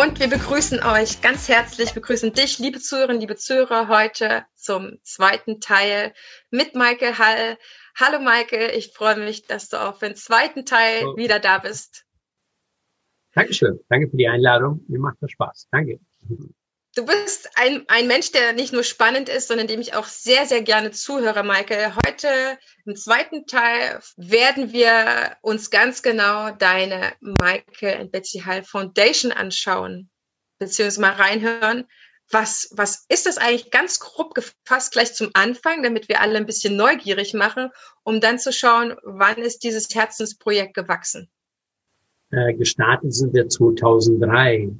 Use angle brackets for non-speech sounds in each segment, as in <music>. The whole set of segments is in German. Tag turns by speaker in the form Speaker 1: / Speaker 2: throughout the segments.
Speaker 1: Und wir begrüßen euch ganz herzlich, begrüßen dich, liebe Zuhörerinnen, liebe Zuhörer, heute zum zweiten Teil mit Maike Hall. Hallo Maike, ich freue mich, dass du auch für den zweiten Teil oh. wieder da bist.
Speaker 2: Dankeschön, danke für die Einladung. Mir macht das Spaß. Danke.
Speaker 1: Du bist ein, ein Mensch, der nicht nur spannend ist, sondern dem ich auch sehr, sehr gerne zuhöre, Maike. Heute im zweiten Teil werden wir uns ganz genau deine Maike and Betsy Hall Foundation anschauen, beziehungsweise mal reinhören. Was, was ist das eigentlich ganz grob gefasst gleich zum Anfang, damit wir alle ein bisschen neugierig machen, um dann zu schauen, wann ist dieses Herzensprojekt gewachsen?
Speaker 2: Äh, gestartet sind wir 2003. Äh,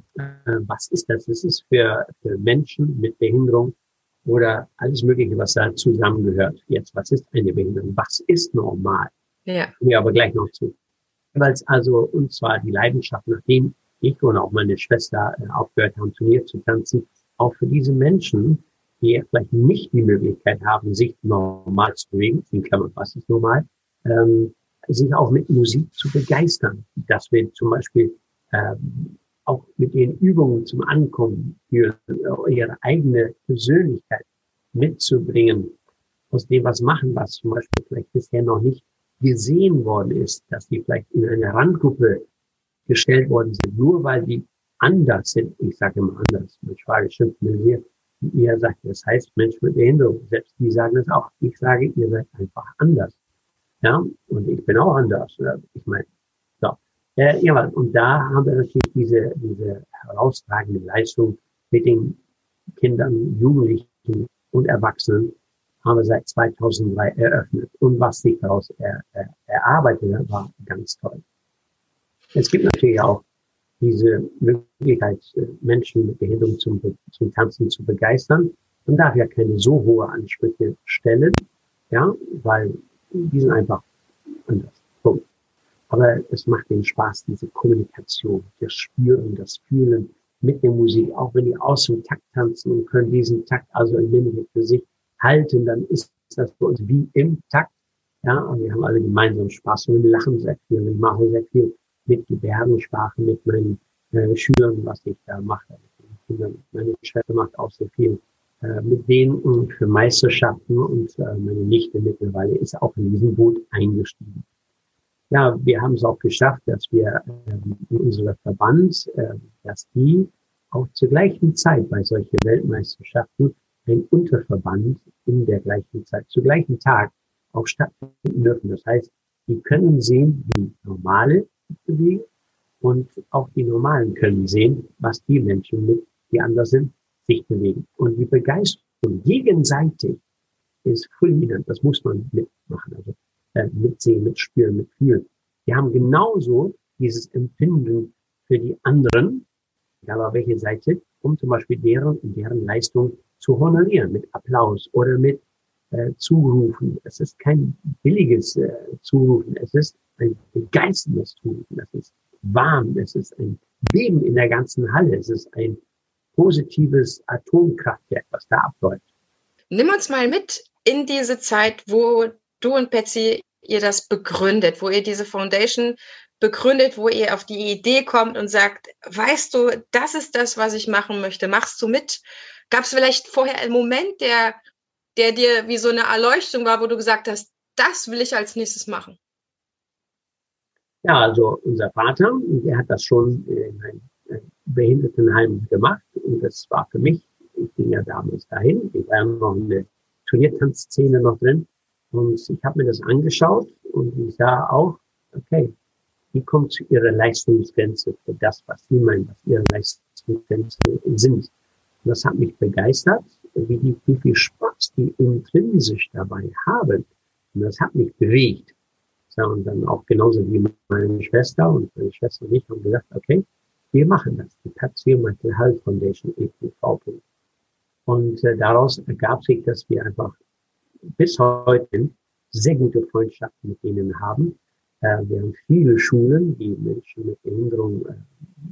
Speaker 2: was ist das? Das ist für, für Menschen mit Behinderung oder alles Mögliche, was da zusammengehört. Jetzt, was ist eine Behinderung? Was ist normal? Ja. Wir aber gleich noch zu. Weil es also, und zwar die Leidenschaft, nachdem ich oder auch meine Schwester äh, aufgehört haben, Turnier zu tanzen, auch für diese Menschen, die vielleicht nicht die Möglichkeit haben, sich normal zu bewegen, in Klammern, was ist normal, ähm, sich auch mit Musik zu begeistern. Dass wir zum Beispiel ähm, auch mit den Übungen zum Ankommen für ihre eigene Persönlichkeit mitzubringen, aus dem was machen, was zum Beispiel vielleicht bisher noch nicht gesehen worden ist, dass die vielleicht in eine Randgruppe gestellt worden sind, nur weil die anders sind. Ich sage immer anders. Mein Schwager schimpft mir hier. Ihr sagt, das heißt Mensch mit Behinderung. Selbst die sagen es auch. Ich sage, ihr seid einfach anders. Ja, und ich bin auch anders. Ich meine, so. Äh, ja, und da haben wir natürlich diese, diese herausragende Leistung mit den Kindern, Jugendlichen und Erwachsenen haben wir seit 2003 eröffnet. Und was sich daraus er, er, erarbeitet hat, war ganz toll. Es gibt natürlich auch diese Möglichkeit, äh, Menschen mit Behinderung zum, zum Tanzen zu begeistern. Man darf ja keine so hohe Ansprüche stellen, ja, weil die sind einfach anders. Punkt. Aber es macht den Spaß, diese Kommunikation, das Spüren, das Fühlen mit der Musik, auch wenn die aus dem Takt tanzen und können diesen Takt also im Minute für sich halten, dann ist das für uns wie im Takt. Ja, und wir haben alle gemeinsam Spaß und wir lachen sehr viel. Wir machen sehr viel mit Gebärdensprache, mit meinen äh, Schülern, was ich da mache. Meine Schwester macht auch sehr viel äh, mit denen für Meisterschaften und äh, meine Nichte mittlerweile ist auch in diesem Boot eingestiegen. Ja, wir haben es auch geschafft, dass wir ähm, in unserer Verband, äh, dass die auch zur gleichen Zeit bei solchen Weltmeisterschaften ein Unterverband in der gleichen Zeit, zur gleichen Tag auch stattfinden dürfen. Das heißt, die können sehen, wie normale bewegen und auch die Normalen können sehen, was die Menschen mit, die anders sind, sich bewegen. Und die Begeisterung gegenseitig ist fulminant. Das muss man mitmachen, also äh, mitsehen, mitspüren, mitfühlen. Wir haben genauso dieses Empfinden für die anderen, egal auf welche Seite, um zum Beispiel deren und deren Leistung zu honorieren mit Applaus oder mit äh, Zurufen. Es ist kein billiges äh, Zurufen, es ist ein begeisterndes Zurufen. Es ist warm, es ist ein Beben in der ganzen Halle, es ist ein positives Atomkraftwerk, was da abläuft.
Speaker 1: Nimm uns mal mit in diese Zeit, wo du und Betsy ihr das begründet, wo ihr diese Foundation begründet, wo ihr auf die Idee kommt und sagt, weißt du, das ist das, was ich machen möchte, machst du mit? Gab es vielleicht vorher einen Moment, der, der dir wie so eine Erleuchtung war, wo du gesagt hast, das will ich als nächstes machen?
Speaker 2: Ja, also unser Vater, der hat das schon in einem Behindertenheim gemacht und das war für mich, ich ging ja damals dahin, ich war noch in der Turniertanzszene noch drin und ich habe mir das angeschaut und ich sah auch, okay, die kommt zu ihrer Leistungsgrenze für das, was sie meinen, was ihre Leistungsgrenzen sind. Und das hat mich begeistert, wie, die, wie viel Spaß die intrinsisch dabei haben. Und das hat mich bewegt. So, und dann auch genauso wie meine Schwester und meine Schwester und ich haben gesagt, okay, wir machen das, die Patio Mental Health Foundation EPV. Und äh, daraus ergab sich, dass wir einfach bis heute sehr gute Freundschaften mit ihnen haben. Äh, wir haben viele Schulen, die Menschen mit Behinderung äh,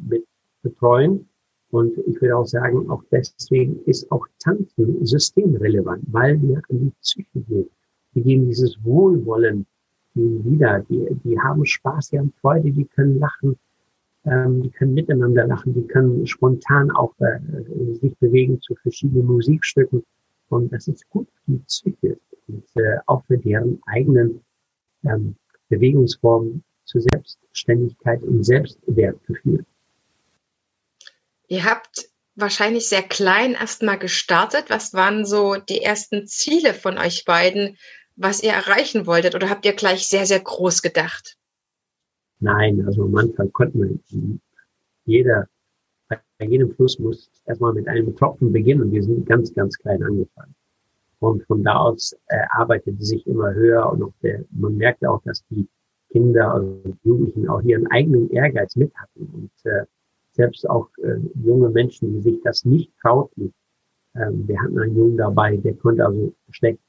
Speaker 2: mit betreuen. Und ich würde auch sagen, auch deswegen ist auch Tanzen systemrelevant, weil wir an die Psyche gehen. Wir geben dieses Wohlwollen wieder. Die, die haben Spaß, die haben Freude, die können lachen, ähm, die können miteinander lachen, die können spontan auch äh, sich bewegen zu verschiedenen Musikstücken. Und das ist gut für die Psyche und äh, auch für deren eigenen ähm, Bewegungsformen zur Selbstständigkeit und Selbstwertgefühl.
Speaker 1: Ihr habt wahrscheinlich sehr klein erstmal gestartet. Was waren so die ersten Ziele von euch beiden, was ihr erreichen wolltet? Oder habt ihr gleich sehr, sehr groß gedacht?
Speaker 2: Nein, also am Anfang konnte man jeder, bei jedem Fluss muss erstmal mit einem Tropfen beginnen und wir sind ganz, ganz klein angefangen. Und von da aus äh, arbeitete sich immer höher und auch der, man merkte auch, dass die Kinder und Jugendlichen auch ihren eigenen Ehrgeiz mit hatten und äh, selbst auch äh, junge Menschen, die sich das nicht trauten. Ähm, wir hatten einen Jungen dabei, der konnte also schlecht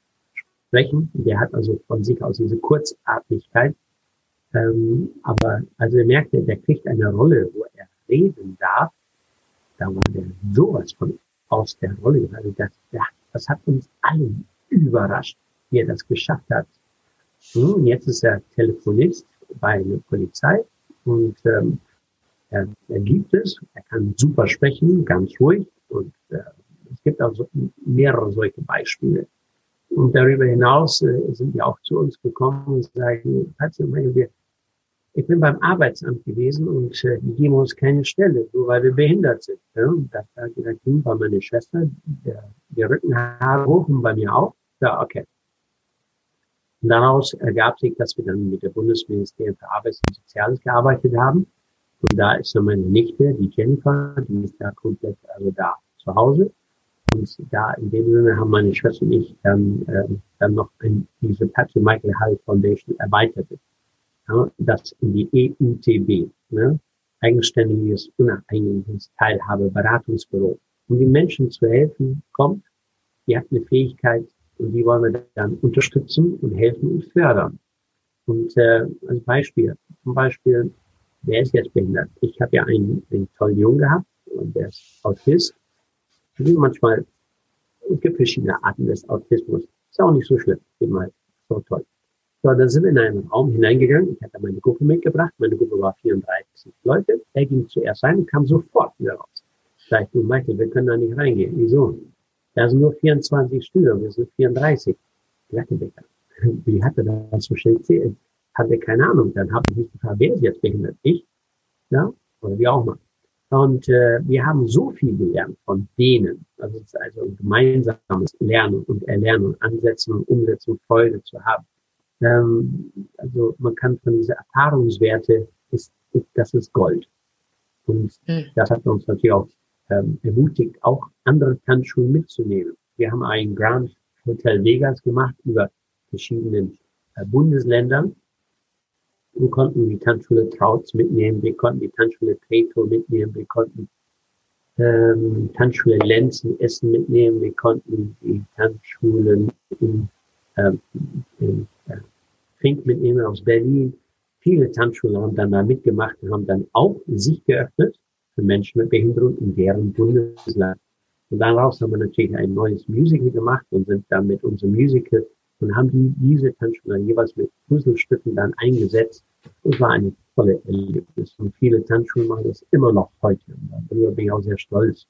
Speaker 2: sprechen. Der hat also von sich aus diese Kurzatmigkeit. Ähm, aber also er merkte, der kriegt eine Rolle, wo er reden darf. Da war der sowas von aus der Rolle. Also das, das hat uns alle überrascht, wie er das geschafft hat. Und jetzt ist er Telefonist bei der Polizei und ähm, er, er liebt es, er kann super sprechen, ganz ruhig und äh, es gibt auch so mehrere solche Beispiele. Und darüber hinaus äh, sind die auch zu uns gekommen und sagen, wir, ich bin beim Arbeitsamt gewesen und äh, die geben uns keine Stelle, nur weil wir behindert sind. Ja? Und da sagt die Kind bei meiner Schwester, der, der Rückenhaare und bei mir auch. Ja, okay. Und daraus ergab sich, dass wir dann mit der Bundesministerium für Arbeit und Soziales gearbeitet haben. Und da ist dann meine Nichte, die Jennifer, die ist da komplett also da zu Hause. Und da in dem Sinne haben meine Schwester und ich dann, äh, dann noch in diese Patrick Michael Hall Foundation erweitert. Ja, das in die EUTB, ne? eigenständiges, unabhängiges Teilhabe, Beratungsbüro. Um den Menschen zu helfen, kommt, die hat eine Fähigkeit und die wollen wir dann unterstützen und helfen und fördern. Und äh, als Beispiel, zum Beispiel, wer ist jetzt behindert? Ich habe ja einen, einen tollen Jungen gehabt und der ist Autist manchmal, es gibt verschiedene Arten des Autismus. Ist auch nicht so schlimm. Immer so toll. So, dann sind wir in einen Raum hineingegangen. Ich hatte meine Gruppe mitgebracht. Meine Gruppe war 34 Leute. Er ging zuerst rein und kam sofort wieder raus. Ich, du Michael, wir können da nicht reingehen. Wieso? Da sind nur 24 Stühle wir sind 34. Jackenbecker. <laughs> Wie hat er das so schnell erzählt? Hatte keine Ahnung. Dann habe ich mich gefragt, wer ist jetzt behindert? Ich? Ja? Oder wie auch mal. Und äh, wir haben so viel gelernt von denen. Also es ist also ein gemeinsames Lernen und Erlernen, Ansetzen und Umsetzen Freude zu haben. Ähm, also man kann von dieser Erfahrungswerte, ist, ist, das ist Gold. Und mhm. das hat uns natürlich auch ähm, ermutigt, auch andere Tanzschulen mitzunehmen. Wir haben ein Grand Hotel Vegas gemacht über verschiedenen äh, Bundesländern wir konnten die Tanzschule Trautz mitnehmen, wir konnten die Tanzschule Tretow mitnehmen, wir konnten ähm, Tanzschule Lenz in Essen mitnehmen, wir konnten die Tanzschulen in, ähm, in äh, Fink mitnehmen aus Berlin. Viele Tanzschulen haben dann da mitgemacht und haben dann auch sich geöffnet für Menschen mit Behinderung in deren Bundesland. Und daraus haben wir natürlich ein neues Musical gemacht und sind dann mit unserem Musical und haben die, diese Tanzschulen jeweils mit Puzzlestücken dann eingesetzt. Das war eine tolle Erlebnis. Und viele Tanzschulen machen das immer noch heute. Und darüber bin ich auch sehr stolz.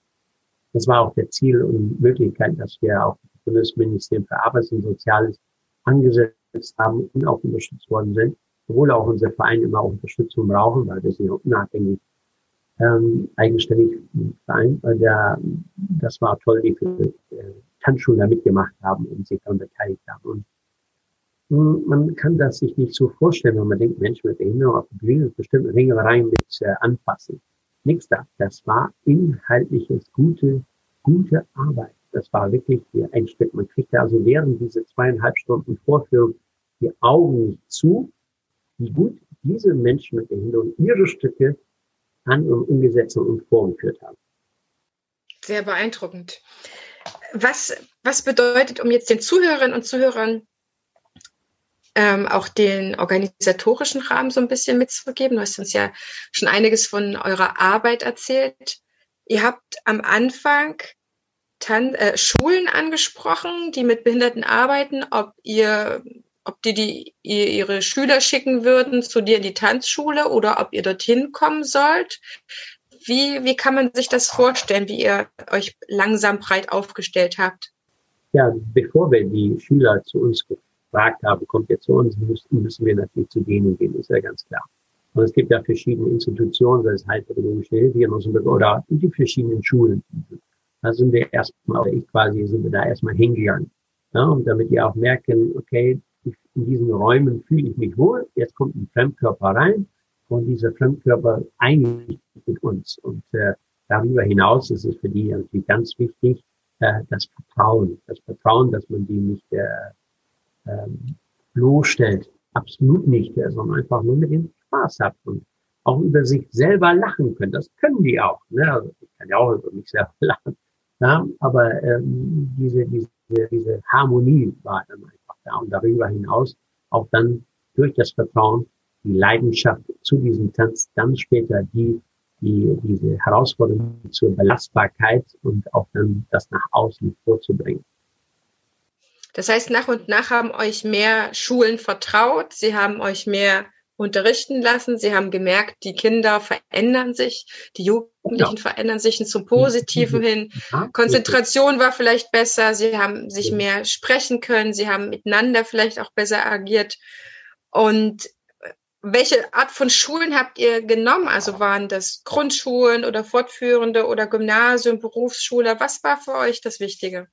Speaker 2: Das war auch der Ziel und Möglichkeit, dass wir auch das Bundesministerium für Arbeit und Soziales angesetzt haben und auch unterstützt worden sind. Obwohl auch unser Verein immer auch Unterstützung brauchen, weil wir sind ja unabhängig ähm, eigenständig Verein. Weil der, das war toll, die für äh, Tanzschulen da mitgemacht haben und sich daran beteiligt haben. Und man kann das sich nicht so vorstellen, wenn man denkt, Menschen mit Behinderung auf der Bühne bestimmt Ringereien mit äh, anfassen. Nichts da. Das war inhaltliches, gute, gute Arbeit. Das war wirklich hier ein Stück. Man kriegte also während diese zweieinhalb Stunden Vorführung die Augen nicht zu, wie gut diese Menschen mit Behinderung ihre Stücke an und umgesetzt und vorgeführt haben.
Speaker 1: Sehr beeindruckend. was, was bedeutet, um jetzt den Zuhörerinnen und Zuhörern ähm, auch den organisatorischen Rahmen so ein bisschen mitzugeben? Du hast uns ja schon einiges von eurer Arbeit erzählt. Ihr habt am Anfang Tan äh, Schulen angesprochen, die mit Behinderten arbeiten, ob ihr ob die, die ihr ihre Schüler schicken würden zu dir in die Tanzschule oder ob ihr dorthin kommen sollt. Wie, wie kann man sich das vorstellen, wie ihr euch langsam breit aufgestellt habt?
Speaker 2: Ja, bevor wir die Schüler zu uns gefragt haben, kommt ihr zu uns, müssen, müssen wir natürlich zu denen gehen, ist ja ganz klar. Und es gibt ja verschiedene Institutionen, das heißt Heilpädagogische Hilfe oder die verschiedenen Schulen. Da sind wir erstmal, oder ich quasi, sind wir da erstmal hingegangen. Ja, und damit die auch merken, okay, in diesen Räumen fühle ich mich wohl. Jetzt kommt ein Fremdkörper rein und dieser Fremdkörper einigt mit uns. Und äh, darüber hinaus ist es für die natürlich ganz wichtig, äh, das Vertrauen. Das Vertrauen, dass man die nicht äh, äh, bloßstellt. Absolut nicht, äh, sondern einfach nur mit dem Spaß hat und auch über sich selber lachen können. Das können die auch. Ne? Also ich kann ja auch über mich selber <laughs> lachen. Ja? Aber ähm, diese, diese, diese Harmonie war dann einfach da. Und darüber hinaus auch dann durch das Vertrauen die Leidenschaft zu diesem Tanz, dann später die, die, diese Herausforderung zur Belastbarkeit und auch dann das nach außen vorzubringen.
Speaker 1: Das heißt, nach und nach haben euch mehr Schulen vertraut, sie haben euch mehr unterrichten lassen, sie haben gemerkt, die Kinder verändern sich, die Jugendlichen ja. verändern sich zum Positiven hin. Konzentration war vielleicht besser, sie haben sich mehr sprechen können, sie haben miteinander vielleicht auch besser agiert. Und welche Art von Schulen habt ihr genommen? Also waren das Grundschulen oder fortführende oder Gymnasium, Berufsschule? Was war für euch das Wichtige?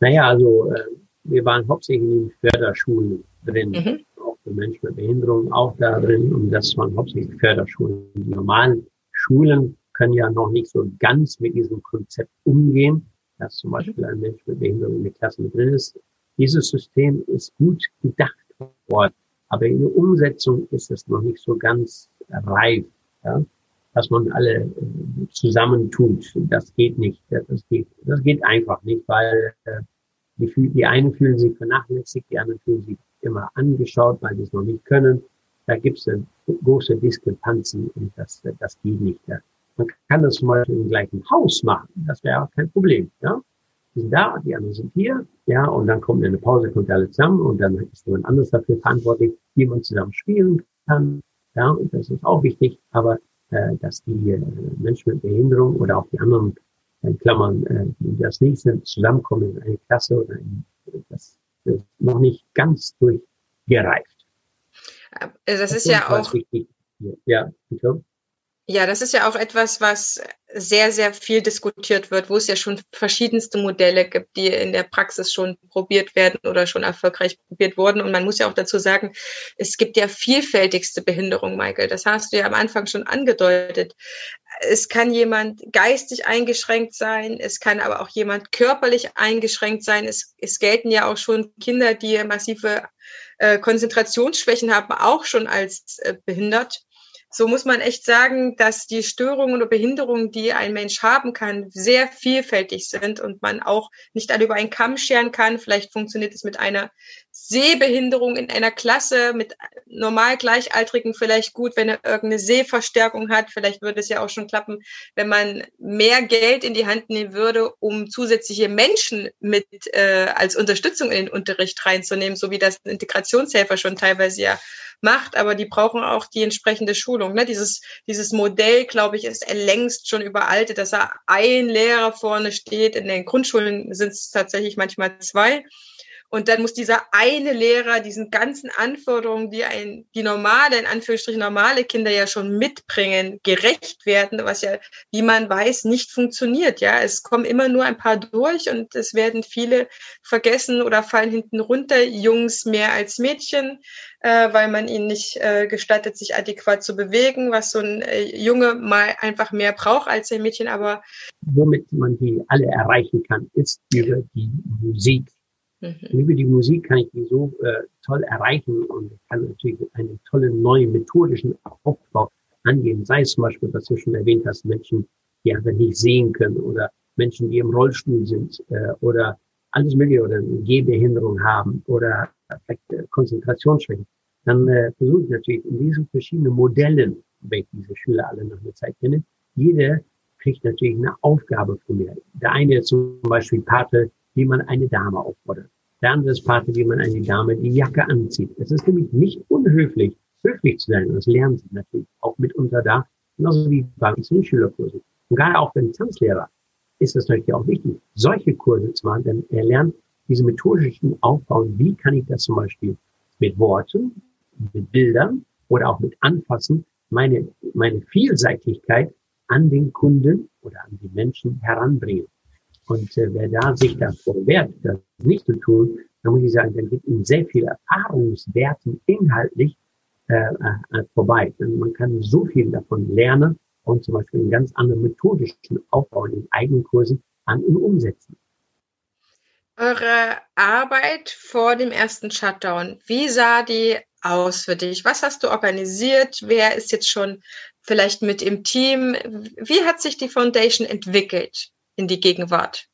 Speaker 2: Naja, also äh, wir waren hauptsächlich in den Förderschulen drin, mhm. Für Menschen mit Behinderung auch da drin und das waren hauptsächlich Förderschulen. Die normalen Schulen können ja noch nicht so ganz mit diesem Konzept umgehen, dass zum Beispiel ein Mensch mit Behinderung in der Klasse mit drin ist. Dieses System ist gut gedacht worden aber in der Umsetzung ist es noch nicht so ganz reif, ja? dass man alle äh, zusammentut. Das geht nicht. Das geht, das geht einfach nicht, weil äh, die, die einen fühlen sich vernachlässigt, die anderen fühlen sich immer angeschaut, weil sie es noch nicht können. Da gibt es große Diskrepanzen und das, das geht nicht. Ja? Man kann das zum Beispiel im gleichen Haus machen. Das wäre auch kein Problem. Ja? die sind da, die anderen sind hier, ja, und dann kommt eine Pause, kommt alle zusammen und dann ist jemand anderes dafür verantwortlich, wie man zusammen spielen kann, ja, und das ist auch wichtig, aber äh, dass die äh, Menschen mit Behinderung oder auch die anderen in Klammern, äh, die das nicht sind, zusammenkommen in eine Klasse oder in, das ist noch nicht ganz durchgereift.
Speaker 1: Also das, ist ja auch.
Speaker 2: Ja, bitte.
Speaker 1: Ja, das ist ja auch etwas, was sehr, sehr viel diskutiert wird, wo es ja schon verschiedenste Modelle gibt, die in der Praxis schon probiert werden oder schon erfolgreich probiert wurden. Und man muss ja auch dazu sagen, es gibt ja vielfältigste Behinderung, Michael. Das hast du ja am Anfang schon angedeutet. Es kann jemand geistig eingeschränkt sein, es kann aber auch jemand körperlich eingeschränkt sein. Es, es gelten ja auch schon Kinder, die massive äh, Konzentrationsschwächen haben, auch schon als äh, behindert so muss man echt sagen, dass die Störungen oder Behinderungen, die ein Mensch haben kann, sehr vielfältig sind und man auch nicht alle über einen Kamm scheren kann. Vielleicht funktioniert es mit einer Sehbehinderung in einer Klasse mit normal Gleichaltrigen vielleicht gut, wenn er irgendeine Sehverstärkung hat. Vielleicht würde es ja auch schon klappen, wenn man mehr Geld in die Hand nehmen würde, um zusätzliche Menschen mit äh, als Unterstützung in den Unterricht reinzunehmen, so wie das Integrationshelfer schon teilweise ja macht, aber die brauchen auch die entsprechende Schulung. Ne? Dieses, dieses Modell, glaube ich, ist längst schon überaltet, dass da ein Lehrer vorne steht. In den Grundschulen sind es tatsächlich manchmal zwei. Und dann muss dieser eine Lehrer diesen ganzen Anforderungen, die ein, die normale, in Anführungsstrichen normale Kinder ja schon mitbringen, gerecht werden, was ja, wie man weiß, nicht funktioniert. Ja, es kommen immer nur ein paar durch und es werden viele vergessen oder fallen hinten runter, Jungs mehr als Mädchen, äh, weil man ihnen nicht äh, gestattet, sich adäquat zu bewegen, was so ein äh, Junge mal einfach mehr braucht als ein Mädchen, aber.
Speaker 2: Womit man die alle erreichen kann, ist über die Musik Mhm. Über die Musik kann ich die so äh, toll erreichen und kann natürlich einen tollen neuen methodischen Aufbau angehen. Sei es zum Beispiel, was du schon erwähnt hast, Menschen, die einfach nicht sehen können oder Menschen, die im Rollstuhl sind äh, oder alles mögliche oder eine Gehbehinderung haben oder vielleicht äh, Konzentrationsschwäche, dann äh, versuche ich natürlich in diesen verschiedenen Modellen, welche diese Schüler alle nach einer Zeit kennen, jeder kriegt natürlich eine Aufgabe von mir. Der eine zum Beispiel Pate, wie man eine Dame auffordert. Der andere ist Pate, wie man eine Dame die Jacke anzieht. Es ist nämlich nicht unhöflich, höflich zu sein. Und das lernen sie natürlich auch mitunter da, genauso wie bei uns in den Schülerkursen. Und gerade auch beim Tanzlehrer ist es natürlich auch wichtig, solche Kurse zu machen, denn er lernt diese methodischen Aufbauen. Wie kann ich das zum Beispiel mit Worten, mit Bildern oder auch mit Anfassen meine, meine Vielseitigkeit an den Kunden oder an die Menschen heranbringen. Und äh, wer da sich davor wehrt, das nicht zu tun, dann muss ich sagen, dann gibt ihm sehr viele Erfahrungswerten inhaltlich äh, äh, vorbei. Denn man kann so viel davon lernen und zum Beispiel in ganz anderen methodischen Aufbau in eigenen Kursen an und umsetzen.
Speaker 1: Eure Arbeit vor dem ersten Shutdown, wie sah die aus für dich? Was hast du organisiert? Wer ist jetzt schon vielleicht mit im Team? Wie hat sich die Foundation entwickelt in die Gegenwart?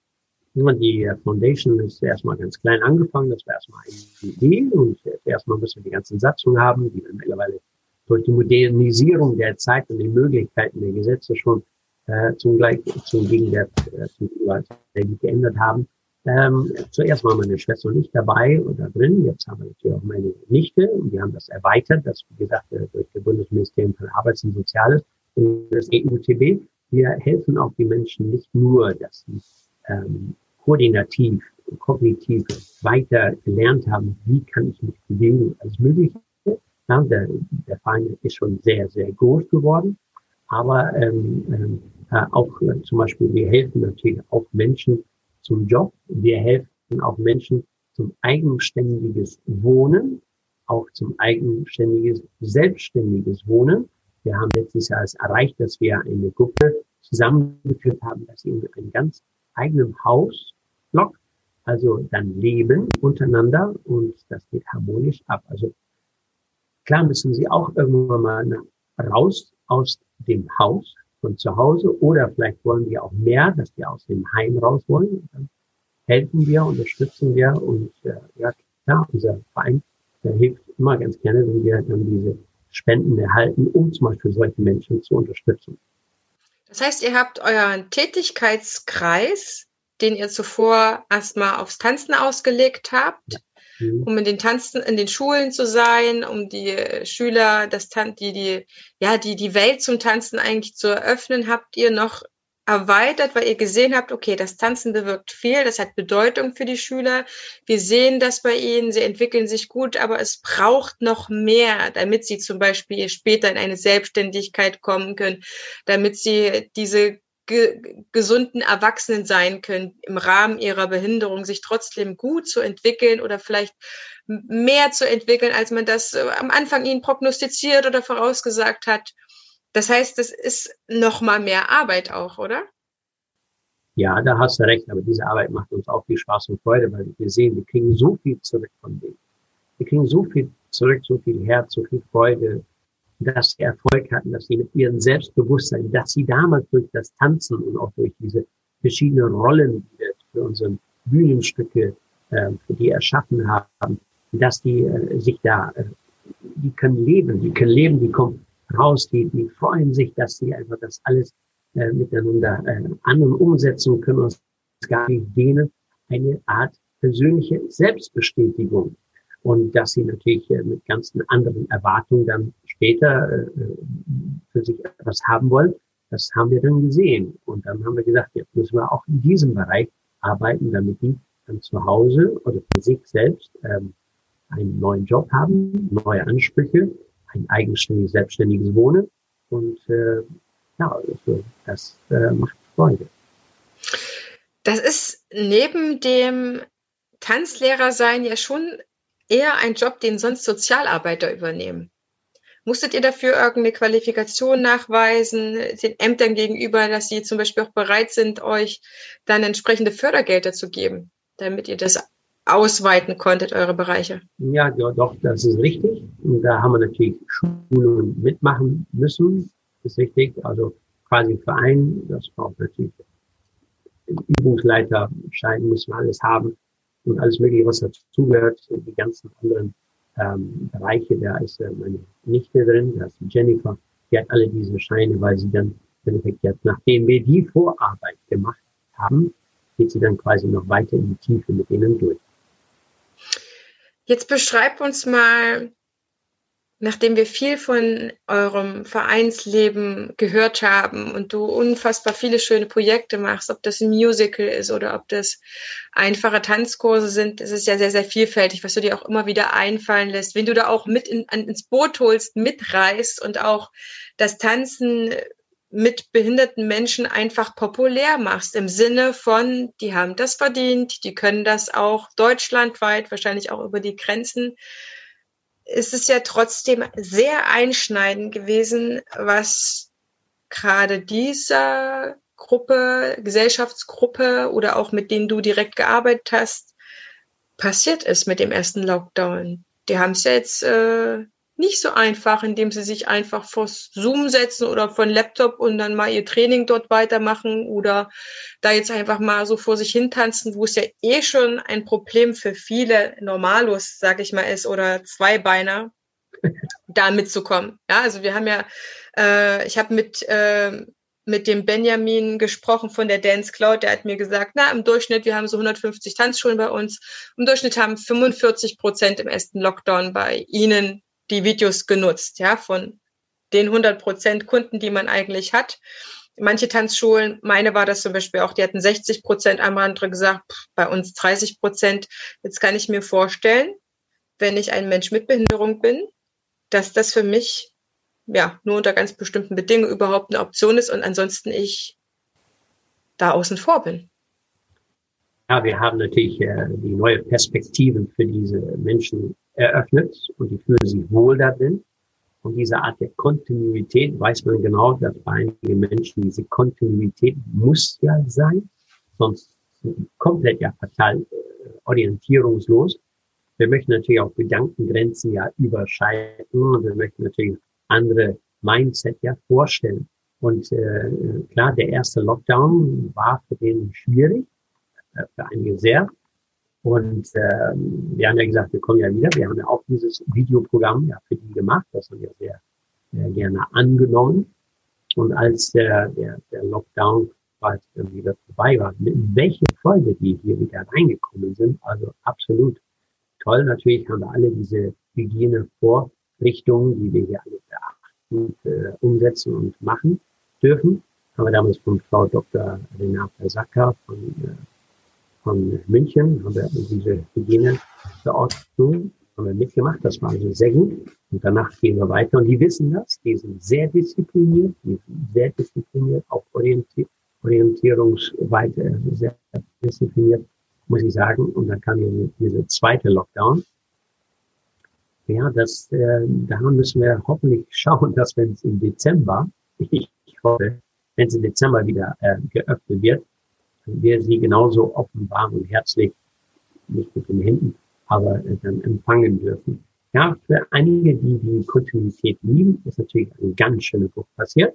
Speaker 2: Die Foundation ist erstmal ganz klein angefangen. Das war erstmal eine Idee und erstmal müssen wir die ganzen Satzungen haben, die wir mittlerweile durch die Modernisierung der Zeit und die Möglichkeiten der Gesetze schon äh, zum, gleich, zum Gegenwert äh, geändert haben. Ähm, zuerst waren meine Schwester und ich dabei und da drin. Jetzt haben wir natürlich auch meine Nichte und wir haben das erweitert, das wie gesagt äh, durch das Bundesministerium für Arbeits- und Soziales und das EUTB. Wir helfen auch die Menschen nicht nur, dass sie ähm, koordinativ, kognitiv weiter gelernt haben, wie kann ich mich bewegen, als möglich. Ja, der, der Verein ist schon sehr, sehr groß geworden, aber ähm äh, auch äh, zum Beispiel, wir helfen natürlich auch Menschen, zum Job. Wir helfen auch Menschen zum eigenständiges Wohnen, auch zum eigenständiges, selbstständiges Wohnen. Wir haben letztes Jahr es erreicht, dass wir eine Gruppe zusammengeführt haben, dass sie in einem ganz eigenen Hausblock, also dann leben untereinander und das geht harmonisch ab. Also klar müssen sie auch irgendwann mal raus aus dem Haus, von zu Hause oder vielleicht wollen wir auch mehr, dass die aus dem Heim raus wollen. Dann helfen wir, unterstützen wir und äh, ja, klar, unser Verein der hilft immer ganz gerne, wenn wir dann diese Spenden erhalten, um zum Beispiel solche Menschen zu unterstützen.
Speaker 1: Das heißt, ihr habt euren Tätigkeitskreis, den ihr zuvor erstmal aufs Tanzen ausgelegt habt. Mhm. um in den Tanzen, in den Schulen zu sein, um die Schüler, das Tan die, die, ja, die, die Welt zum Tanzen eigentlich zu eröffnen, habt ihr noch erweitert, weil ihr gesehen habt, okay, das Tanzen bewirkt viel, das hat Bedeutung für die Schüler. Wir sehen das bei ihnen, sie entwickeln sich gut, aber es braucht noch mehr, damit sie zum Beispiel später in eine Selbstständigkeit kommen können, damit sie diese ge gesunden Erwachsenen sein können, im Rahmen ihrer Behinderung sich trotzdem gut zu entwickeln oder vielleicht mehr zu entwickeln, als man das äh, am Anfang ihnen prognostiziert oder vorausgesagt hat. Das heißt, das ist noch mal mehr Arbeit auch, oder?
Speaker 2: Ja, da hast du recht, aber diese Arbeit macht uns auch viel Spaß und Freude, weil wir sehen, wir kriegen so viel zurück von denen. Wir kriegen so viel zurück, so viel Herz, so viel Freude, dass sie Erfolg hatten, dass sie mit ihrem Selbstbewusstsein, dass sie damals durch das Tanzen und auch durch diese verschiedenen Rollen, die wir für unsere Bühnenstücke äh, für die erschaffen haben, dass die äh, sich da, äh, die können leben, die können leben, die kommen raus, die, die freuen sich, dass sie einfach das alles äh, miteinander äh, an- und umsetzen können, uns gar nicht denen eine Art persönliche Selbstbestätigung und dass sie natürlich äh, mit ganz anderen Erwartungen dann später äh, für sich etwas haben wollen. Das haben wir dann gesehen. Und dann haben wir gesagt, jetzt müssen wir auch in diesem Bereich arbeiten, damit die dann zu Hause oder für sich selbst ähm, einen neuen Job haben, neue Ansprüche, ein eigenständiges, selbstständiges Wohnen. Und äh, ja, also das äh, macht Freude.
Speaker 1: Das ist neben dem Tanzlehrer sein ja schon eher ein Job, den sonst Sozialarbeiter übernehmen. Musstet ihr dafür irgendeine Qualifikation nachweisen, den Ämtern gegenüber, dass sie zum Beispiel auch bereit sind, euch dann entsprechende Fördergelder zu geben, damit ihr das ausweiten konntet, eure Bereiche?
Speaker 2: Ja, ja, doch, das ist richtig. Und da haben wir natürlich Schulungen mitmachen müssen. Das ist richtig. Also quasi Verein, das braucht natürlich Übungsleiterschein muss man alles haben und alles Mögliche, was dazugehört. Die ganzen anderen ähm, Bereiche, da ist äh, meine Nichte drin, da ist Jennifer, die hat alle diese Scheine, weil sie dann im Endeffekt jetzt, nachdem wir die Vorarbeit gemacht haben, geht sie dann quasi noch weiter in die Tiefe mit denen durch.
Speaker 1: Jetzt beschreib uns mal nachdem wir viel von eurem Vereinsleben gehört haben und du unfassbar viele schöne Projekte machst, ob das ein Musical ist oder ob das einfache Tanzkurse sind, es ist ja sehr, sehr vielfältig, was du dir auch immer wieder einfallen lässt, wenn du da auch mit in, ins Boot holst, mitreißt und auch das Tanzen mit behinderten Menschen einfach populär machst, im Sinne von, die haben das verdient, die können das auch deutschlandweit, wahrscheinlich auch über die Grenzen ist es ja trotzdem sehr einschneidend gewesen, was gerade dieser Gruppe, Gesellschaftsgruppe oder auch mit denen du direkt gearbeitet hast, passiert ist mit dem ersten Lockdown. Die haben es ja jetzt äh, nicht so einfach, indem sie sich einfach vor Zoom setzen oder von Laptop und dann mal ihr Training dort weitermachen oder da jetzt einfach mal so vor sich hin tanzen, wo es ja eh schon ein Problem für viele Normalos, sag ich mal, ist oder Zweibeiner, da mitzukommen. Ja, also wir haben ja, äh, ich habe mit äh, mit dem Benjamin gesprochen von der Dance Cloud. Der hat mir gesagt, na, im Durchschnitt, wir haben so 150 Tanzschulen bei uns. Im Durchschnitt haben 45 Prozent im ersten Lockdown bei ihnen die Videos genutzt, ja, von den 100 Prozent Kunden, die man eigentlich hat. Manche Tanzschulen, meine war das zum Beispiel auch, die hatten 60 Prozent, andere gesagt, pff, bei uns 30 Prozent. Jetzt kann ich mir vorstellen, wenn ich ein Mensch mit Behinderung bin, dass das für mich ja nur unter ganz bestimmten Bedingungen überhaupt eine Option ist und ansonsten ich da außen vor bin.
Speaker 2: Ja, wir haben natürlich äh, die neue Perspektiven für diese Menschen eröffnet und die fühlen sich wohl darin. Und diese Art der Kontinuität weiß man genau, dass bei einigen Menschen diese Kontinuität muss ja sein, sonst komplett ja fatal äh, orientierungslos. Wir möchten natürlich auch Gedankengrenzen ja überschreiten und wir möchten natürlich andere Mindset ja vorstellen. Und äh, klar, der erste Lockdown war für den schwierig, äh, für einige sehr. Und äh, wir haben ja gesagt, wir kommen ja wieder. Wir haben ja auch dieses Videoprogramm ja für die gemacht. Das haben wir sehr, sehr gerne angenommen. Und als der, der, der Lockdown bald wieder vorbei war, mit welche Folge die hier wieder reingekommen sind, also absolut toll. Natürlich haben wir alle diese Hygienevorrichtungen, die wir hier alle beachten, äh, umsetzen und machen dürfen. Haben wir damals von Frau Dr. Renata Sacker von äh, von München, haben wir diese Hygieneverordnung haben wir mitgemacht. Das war also sehr gut. Und danach gehen wir weiter. Und die wissen das. Die sind sehr diszipliniert, die sind sehr diszipliniert, auch orientiert, orientierungsweite, sehr diszipliniert, muss ich sagen. Und dann kam diese, diese zweite Lockdown. Ja, das, äh, da müssen wir hoffentlich <laughs> schauen, dass wenn es im Dezember, <laughs> ich hoffe, wenn es im Dezember wieder äh, geöffnet wird, wir sie genauso offen, warm und herzlich, nicht mit den Händen, aber äh, dann empfangen dürfen. Ja, für einige, die die Kontinuität lieben, ist natürlich ein ganz schöner Bruch passiert.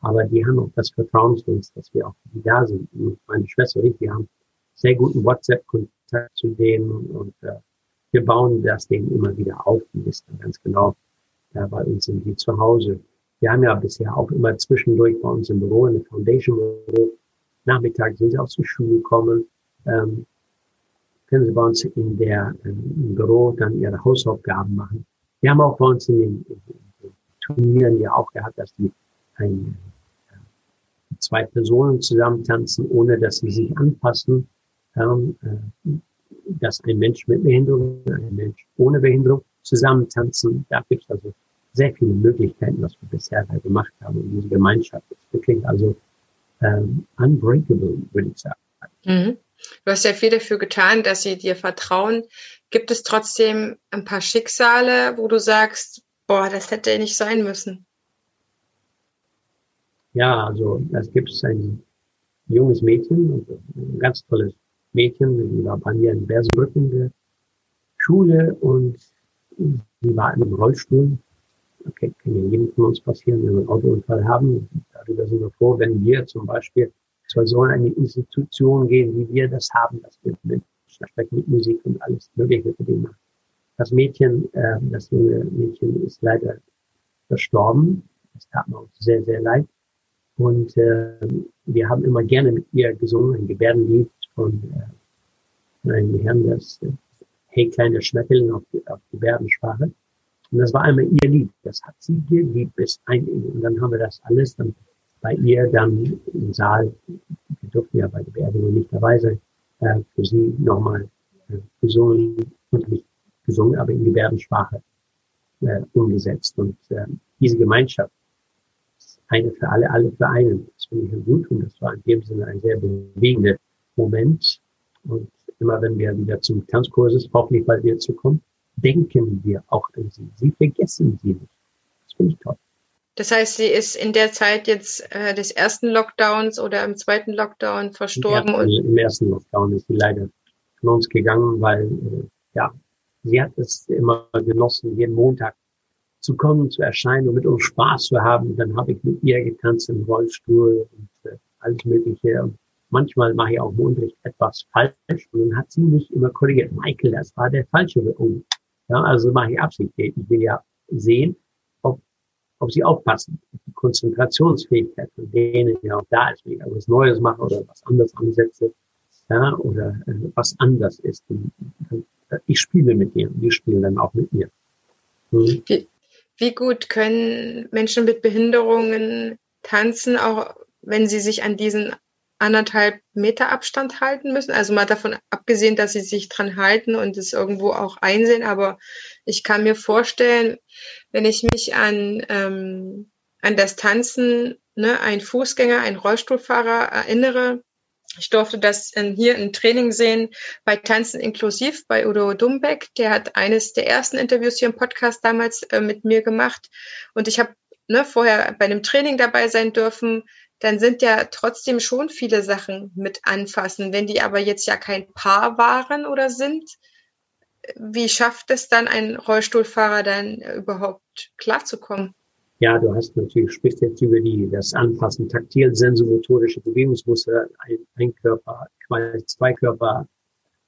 Speaker 2: Aber die haben auch das Vertrauen zu uns, dass wir auch da sind. Und meine Schwester und ich, wir haben sehr guten WhatsApp-Kontakt zu denen und äh, wir bauen das denen immer wieder auf. Die wissen ganz genau, ja, bei uns sind die zu Hause. Wir haben ja bisher auch immer zwischendurch bei uns im Büro, in der Foundation-Büro, Nachmittag, wenn Sie auch zur Schule kommen, ähm, können Sie bei uns in der, ähm, im Büro dann Ihre Hausaufgaben machen. Wir haben auch bei uns in den, in den Turnieren ja auch gehabt, dass die ein, äh, zwei Personen zusammen tanzen, ohne dass sie sich anpassen. Ähm, äh, dass ein Mensch mit Behinderung, ein Mensch ohne Behinderung zusammen tanzen. Da gibt es also sehr viele Möglichkeiten, was wir bisher da gemacht haben. Und diese Gemeinschaft ist wirklich also ähm, unbreakable, würde ich sagen.
Speaker 1: Mhm. Du hast ja viel dafür getan, dass sie dir vertrauen. Gibt es trotzdem ein paar Schicksale, wo du sagst, boah, das hätte nicht sein müssen?
Speaker 2: Ja, also es gibt ein junges Mädchen, ein ganz tolles Mädchen, die war bei mir in Bersenbrücken in der Schule und sie war in einem Rollstuhl Okay, kann ja jedem von uns passieren, wenn wir einen Autounfall haben. Darüber sind wir froh, wenn wir zum Beispiel soll so eine Institution gehen, wie wir das haben, dass wir mit, mit Musik und alles Mögliche für den machen. Das Mädchen, äh, das junge Mädchen ist leider verstorben. Das tat mir auch sehr, sehr leid. Und äh, wir haben immer gerne mit ihr gesungen, ein Gebärdenlied von äh, einem Herrn, das äh, Hey kleine Schmetterling auf, auf Gebärdensprache. Und das war einmal ihr Lied. Das hat sie geliebt bis ein Und dann haben wir das alles dann bei ihr dann im Saal, wir durften ja bei der Beerdigung nicht dabei sein, äh, für sie nochmal äh, gesungen und nicht gesungen, aber in Gebärdensprache äh, umgesetzt. Und äh, diese Gemeinschaft, eine für alle, alle für einen, das finde ich gut und das war in dem Sinne ein sehr bewegender Moment. Und immer wenn wir wieder zum Tanzkurses, hoffentlich bald wieder zu kommen, denken wir auch an sie. Sie vergessen sie nicht. Das finde ich toll.
Speaker 1: Das heißt, sie ist in der Zeit jetzt äh, des ersten Lockdowns oder im zweiten Lockdown verstorben.
Speaker 2: Im ersten, Im ersten Lockdown ist sie leider von uns gegangen, weil äh, ja, sie hat es immer genossen, jeden Montag zu kommen, zu erscheinen und mit uns Spaß zu haben. Dann habe ich mit ihr getanzt im Rollstuhl und äh, alles Mögliche. Und manchmal mache ich auch im Unterricht etwas falsch und dann hat sie mich immer korrigiert. Michael, das war der falsche Beung. Ja, also mache ich absichtlich. Ich will ja sehen, ob, ob sie aufpassen. Die Konzentrationsfähigkeit von denen ja auch da ist, wenn ich etwas Neues mache oder was anderes ansetze, ja, oder äh, was anders ist. Äh, ich spiele mit denen, die spielen dann auch mit mir.
Speaker 1: Hm. Wie, wie gut können Menschen mit Behinderungen tanzen, auch wenn sie sich an diesen anderthalb Meter Abstand halten müssen. Also mal davon abgesehen, dass sie sich dran halten und es irgendwo auch einsehen. Aber ich kann mir vorstellen, wenn ich mich an, ähm, an das Tanzen, ne, ein Fußgänger, ein Rollstuhlfahrer erinnere, ich durfte das in, hier im Training sehen bei Tanzen inklusiv bei Udo Dumbeck. Der hat eines der ersten Interviews hier im Podcast damals äh, mit mir gemacht. Und ich habe ne, vorher bei einem Training dabei sein dürfen dann sind ja trotzdem schon viele Sachen mit anfassen. Wenn die aber jetzt ja kein Paar waren oder sind, wie schafft es dann ein Rollstuhlfahrer dann überhaupt klarzukommen?
Speaker 2: Ja, du hast natürlich, sprichst jetzt über die, das Anfassen, taktil, sensomotorische Bewegungsmuster, ein, ein Körper, zwei Körper,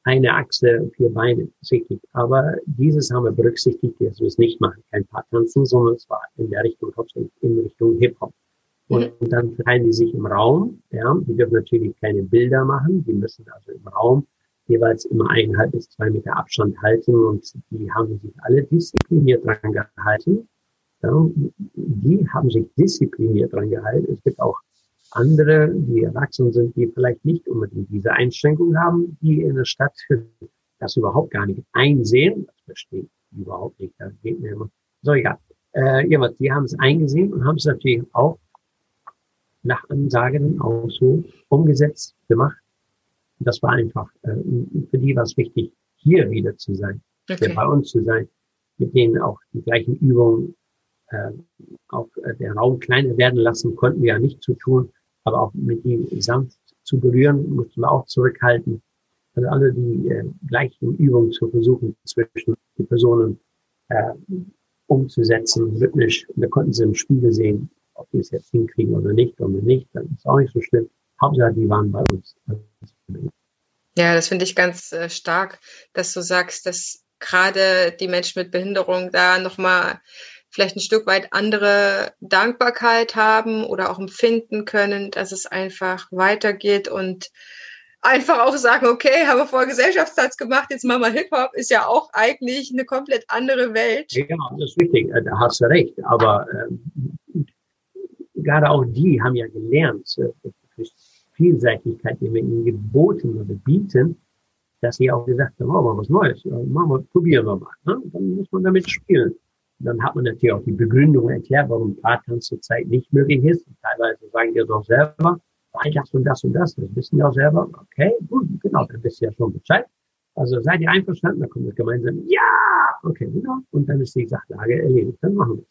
Speaker 2: eine Achse, vier Beine, richtig. Aber dieses haben wir berücksichtigt, dass wir es nicht machen, kein Paar tanzen, sondern es war in der Richtung, in Richtung Hip-Hop. Und, mhm. dann verteilen die sich im Raum. Ja, die dürfen natürlich keine Bilder machen. Die müssen also im Raum jeweils immer eineinhalb bis zwei Meter Abstand halten und die haben sich alle diszipliniert dran gehalten. Ja, die haben sich diszipliniert dran gehalten. Es gibt auch andere, die erwachsen sind, die vielleicht nicht unbedingt diese Einschränkung haben, die in der Stadt das überhaupt gar nicht einsehen. Das verstehe ich überhaupt nicht. Das geht mir immer. So, egal. Äh, ja, die haben es eingesehen und haben es natürlich auch nach Ansagen auch so umgesetzt, gemacht. Das war einfach, äh, für die war es wichtig, hier wieder zu sein, okay. bei uns zu sein, mit denen auch die gleichen Übungen, äh, auch äh, der Raum kleiner werden lassen, konnten wir ja nicht zu tun, aber auch mit ihnen sanft zu berühren, mussten wir auch zurückhalten. Also alle die äh, gleichen Übungen zu versuchen, zwischen die Personen äh, umzusetzen, rhythmisch. Da konnten sie im Spiegel sehen, ob die es jetzt hinkriegen oder nicht, oder nicht, dann ist auch nicht so schlimm. Hauptsache, die waren bei uns.
Speaker 1: Ja, das finde ich ganz äh, stark, dass du sagst, dass gerade die Menschen mit Behinderung da nochmal vielleicht ein Stück weit andere Dankbarkeit haben oder auch empfinden können, dass es einfach weitergeht und einfach auch sagen, okay, haben wir vorher Gesellschaftstanz gemacht, jetzt machen wir Hip-Hop, ist ja auch eigentlich eine komplett andere Welt.
Speaker 2: Ja, das ist richtig, äh, da hast du recht. Aber ähm, gerade auch die haben ja gelernt, äh, durch Vielseitigkeit, die wir ihnen geboten oder bieten, dass sie auch gesagt haben, oh, mal was Neues, machen wir, probieren wir mal. Ne? Dann muss man damit spielen. Dann hat man natürlich auch die Begründung erklärt, warum Paartanz zurzeit nicht möglich ist. Und teilweise sagen die doch selber, weil das und das und das, das wissen wir auch selber. Okay, gut, genau, dann wisst ihr ja schon Bescheid. Also seid ihr einverstanden, dann kommt das gemeinsam, ja, okay, genau. Und dann ist die Sachlage erledigt, dann machen wir.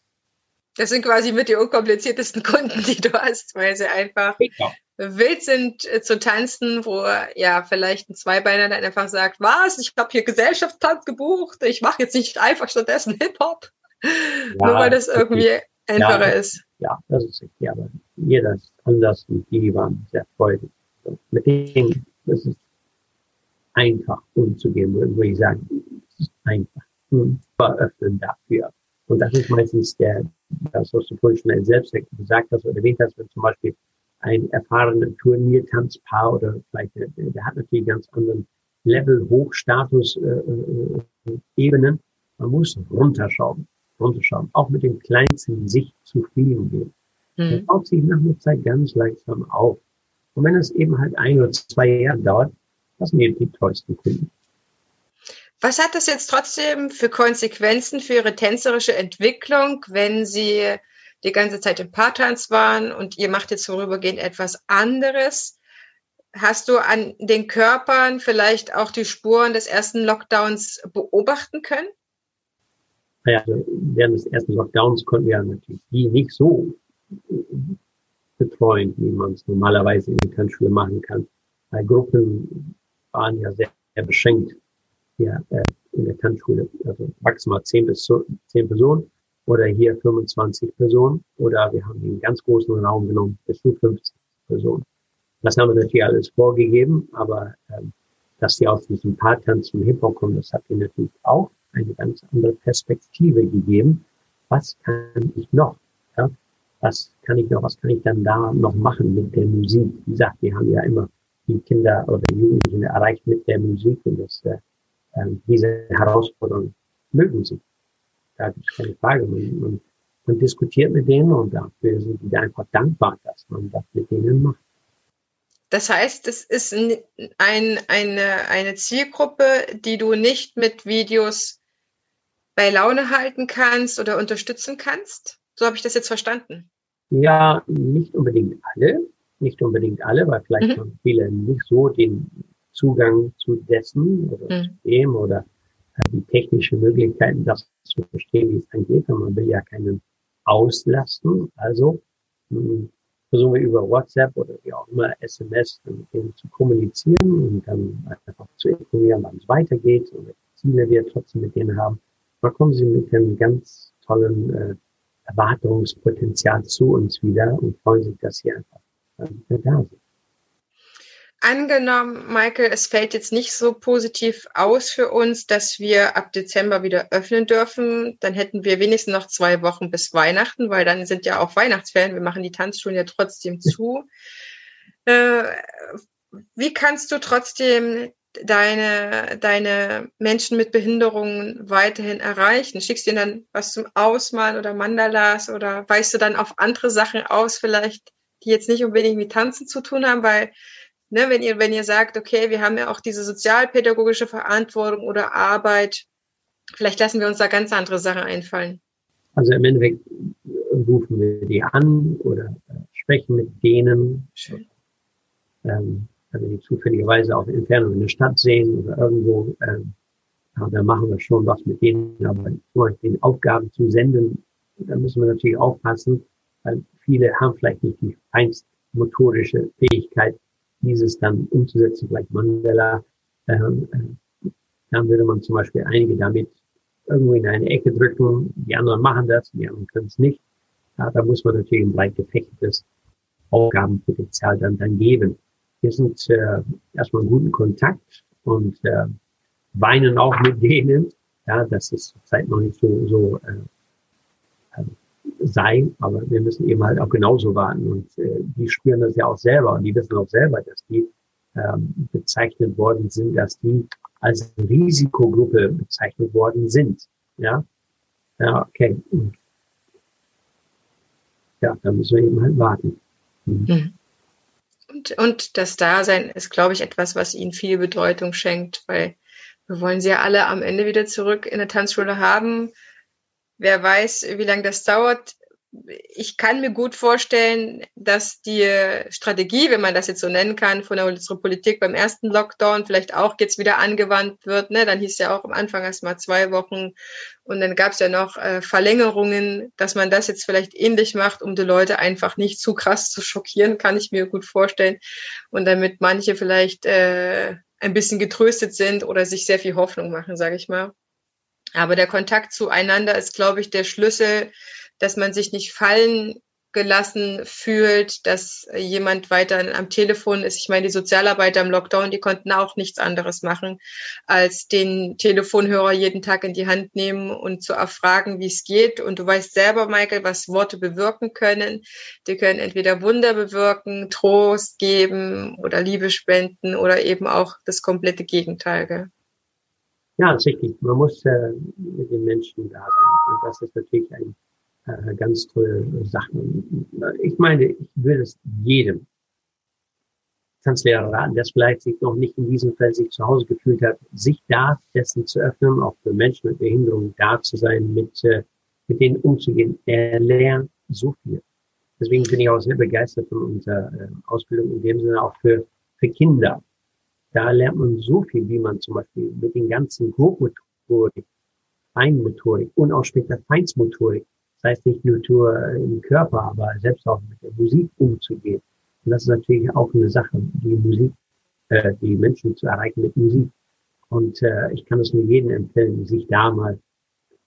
Speaker 1: Das sind quasi mit die unkompliziertesten <laughs> Kunden, die du hast, weil sie einfach ja. wild sind äh, zu tanzen, wo ja vielleicht ein Zweibeiner dann einfach sagt, was, ich habe hier Gesellschaftstanz gebucht, ich mache jetzt nicht einfach stattdessen Hip-Hop, ja, nur weil das irgendwie einfacher
Speaker 2: ja,
Speaker 1: ist.
Speaker 2: Ja, das ist richtig, aber jeder ist anders und die waren sehr freudig. Mit denen ist es einfach umzugehen, würde ich sagen. Es ist einfach. Öffnen dafür. Und das ist meistens der, das, was du vorhin schon selbst gesagt hast oder erwähnt hast, wenn zum Beispiel ein erfahrener Turniertanzpaar oder vielleicht, der, der hat natürlich ganz anderen Level, Hochstatus, äh, äh, Ebenen. Man muss runterschauen, runterschauen, auch mit dem kleinsten sich zufrieden geben. Mhm. Das baut sich nach einer Zeit ganz langsam auf. Und wenn es eben halt ein oder zwei Jahre dauert, das sind die tollsten Kunden.
Speaker 1: Was hat das jetzt trotzdem für Konsequenzen für Ihre tänzerische Entwicklung, wenn Sie die ganze Zeit im Paartanz waren und ihr macht jetzt vorübergehend etwas anderes? Hast du an den Körpern vielleicht auch die Spuren des ersten Lockdowns beobachten können?
Speaker 2: Ja, also während des ersten Lockdowns konnten wir natürlich die nicht so betreuen, wie man es normalerweise in der Tanzschule machen kann. Weil Gruppen waren ja sehr, sehr beschränkt hier äh, in der Tanzschule. Also maximal 10 bis 10 Personen oder hier 25 Personen oder wir haben einen ganz großen Raum genommen bis zu 50 Personen. Das haben wir natürlich alles vorgegeben, aber ähm, dass die aus diesem Paartanz zum Hip-Hop kommen, das hat ihnen natürlich auch eine ganz andere Perspektive gegeben. Was kann ich noch? Ja? Was kann ich noch? Was kann ich dann da noch machen mit der Musik? Wie gesagt, wir haben ja immer die Kinder oder Jugendlichen erreicht mit der Musik und das, äh, ähm, diese Herausforderung mögen sie. Da gibt es keine Frage. Man, man, man diskutiert mit denen und dafür sind die einfach dankbar, dass man das mit denen macht.
Speaker 1: Das heißt, es ist ein, eine, eine Zielgruppe, die du nicht mit Videos bei Laune halten kannst oder unterstützen kannst. So habe ich das jetzt verstanden.
Speaker 2: Ja, nicht unbedingt alle. Nicht unbedingt alle, weil vielleicht mhm. haben viele nicht so den Zugang zu dessen oder mhm. zu dem oder äh, die technischen Möglichkeiten, das zu verstehen, wie es dann geht. Und man will ja keinen auslasten. Also mh, hm, versuchen wir über WhatsApp oder wie auch immer SMS mit denen zu kommunizieren und dann einfach zu informieren, wann es weitergeht und welche Ziele wir trotzdem mit denen haben. Dann kommen sie mit einem ganz tollen äh, Erwartungspotenzial zu uns wieder und freuen sich, dass sie einfach äh, da sind.
Speaker 1: Angenommen, Michael, es fällt jetzt nicht so positiv aus für uns, dass wir ab Dezember wieder öffnen dürfen, dann hätten wir wenigstens noch zwei Wochen bis Weihnachten, weil dann sind ja auch Weihnachtsferien. Wir machen die Tanzschulen ja trotzdem zu. Äh, wie kannst du trotzdem deine, deine Menschen mit Behinderungen weiterhin erreichen? Schickst du ihnen dann was zum Ausmalen oder Mandalas oder weichst du dann auf andere Sachen aus, vielleicht, die jetzt nicht unbedingt mit Tanzen zu tun haben, weil ne, wenn ihr, wenn ihr sagt, okay, wir haben ja auch diese sozialpädagogische Verantwortung oder Arbeit, vielleicht lassen wir uns da ganz andere Sachen einfallen.
Speaker 2: Also im Endeffekt rufen wir die an oder äh, sprechen mit denen. Schön. Ähm, also die zufälligerweise auch Entfernung in der Stadt sehen oder irgendwo, ähm, da machen wir schon was mit denen, aber nur den Aufgaben zu senden, da müssen wir natürlich aufpassen, weil viele haben vielleicht nicht die feinstmotorische Fähigkeit, dieses dann umzusetzen, vielleicht Mandela, ähm, äh, dann würde man zum Beispiel einige damit irgendwo in eine Ecke drücken, die anderen machen das, die anderen können es nicht. Ja, da muss man natürlich ein breit gefächertes Aufgabenpotenzial dann, dann geben. Wir sind äh, erstmal in guten Kontakt und äh, weinen auch mit denen. Ja, das ist zurzeit noch nicht so, so äh sein, aber wir müssen eben halt auch genauso warten. Und äh, die spüren das ja auch selber und die wissen auch selber, dass die ähm, bezeichnet worden sind, dass die als Risikogruppe bezeichnet worden sind. Ja, ja, okay. Und ja, da müssen wir eben halt warten.
Speaker 1: Mhm. mhm. Und, und das Dasein ist, glaube ich, etwas, was ihnen viel Bedeutung schenkt, weil wir wollen sie ja alle am Ende wieder zurück in der Tanzschule haben wer weiß, wie lange das dauert. Ich kann mir gut vorstellen, dass die Strategie, wenn man das jetzt so nennen kann, von unserer Politik beim ersten Lockdown vielleicht auch jetzt wieder angewandt wird. Ne? Dann hieß ja auch am Anfang erst mal zwei Wochen und dann gab es ja noch äh, Verlängerungen, dass man das jetzt vielleicht ähnlich macht, um die Leute einfach nicht zu krass zu schockieren, kann ich mir gut vorstellen. Und damit manche vielleicht äh, ein bisschen getröstet sind oder sich sehr viel Hoffnung machen, sage ich mal. Aber der Kontakt zueinander ist, glaube ich, der Schlüssel, dass man sich nicht fallen gelassen fühlt, dass jemand weiter am Telefon ist. Ich meine, die Sozialarbeiter im Lockdown, die konnten auch nichts anderes machen, als den Telefonhörer jeden Tag in die Hand nehmen und zu erfragen, wie es geht. Und du weißt selber, Michael, was Worte bewirken können. Die können entweder Wunder bewirken, Trost geben oder Liebe spenden oder eben auch das komplette Gegenteil. Gell?
Speaker 2: Ja, das richtig. Man muss äh, mit den Menschen da sein. Und das ist natürlich ein äh, ganz tolle Sachen. Ich meine, ich würde es jedem Tanzlehrer raten, der vielleicht sich noch nicht in diesem Feld sich zu Hause gefühlt hat, sich da dessen zu öffnen, auch für Menschen mit Behinderung da zu sein, mit, äh, mit denen umzugehen. Er lernt so viel. Deswegen bin ich auch sehr begeistert von unserer äh, Ausbildung, in dem Sinne auch für, für Kinder. Da lernt man so viel, wie man zum Beispiel mit den ganzen Grobmotorik, Feinmotorik und auch später Feinsmotorik das heißt nicht nur im Körper, aber selbst auch mit der Musik umzugehen. Und das ist natürlich auch eine Sache, die Musik, äh, die Menschen zu erreichen mit Musik. Und äh, ich kann es nur jedem empfehlen, sich da mal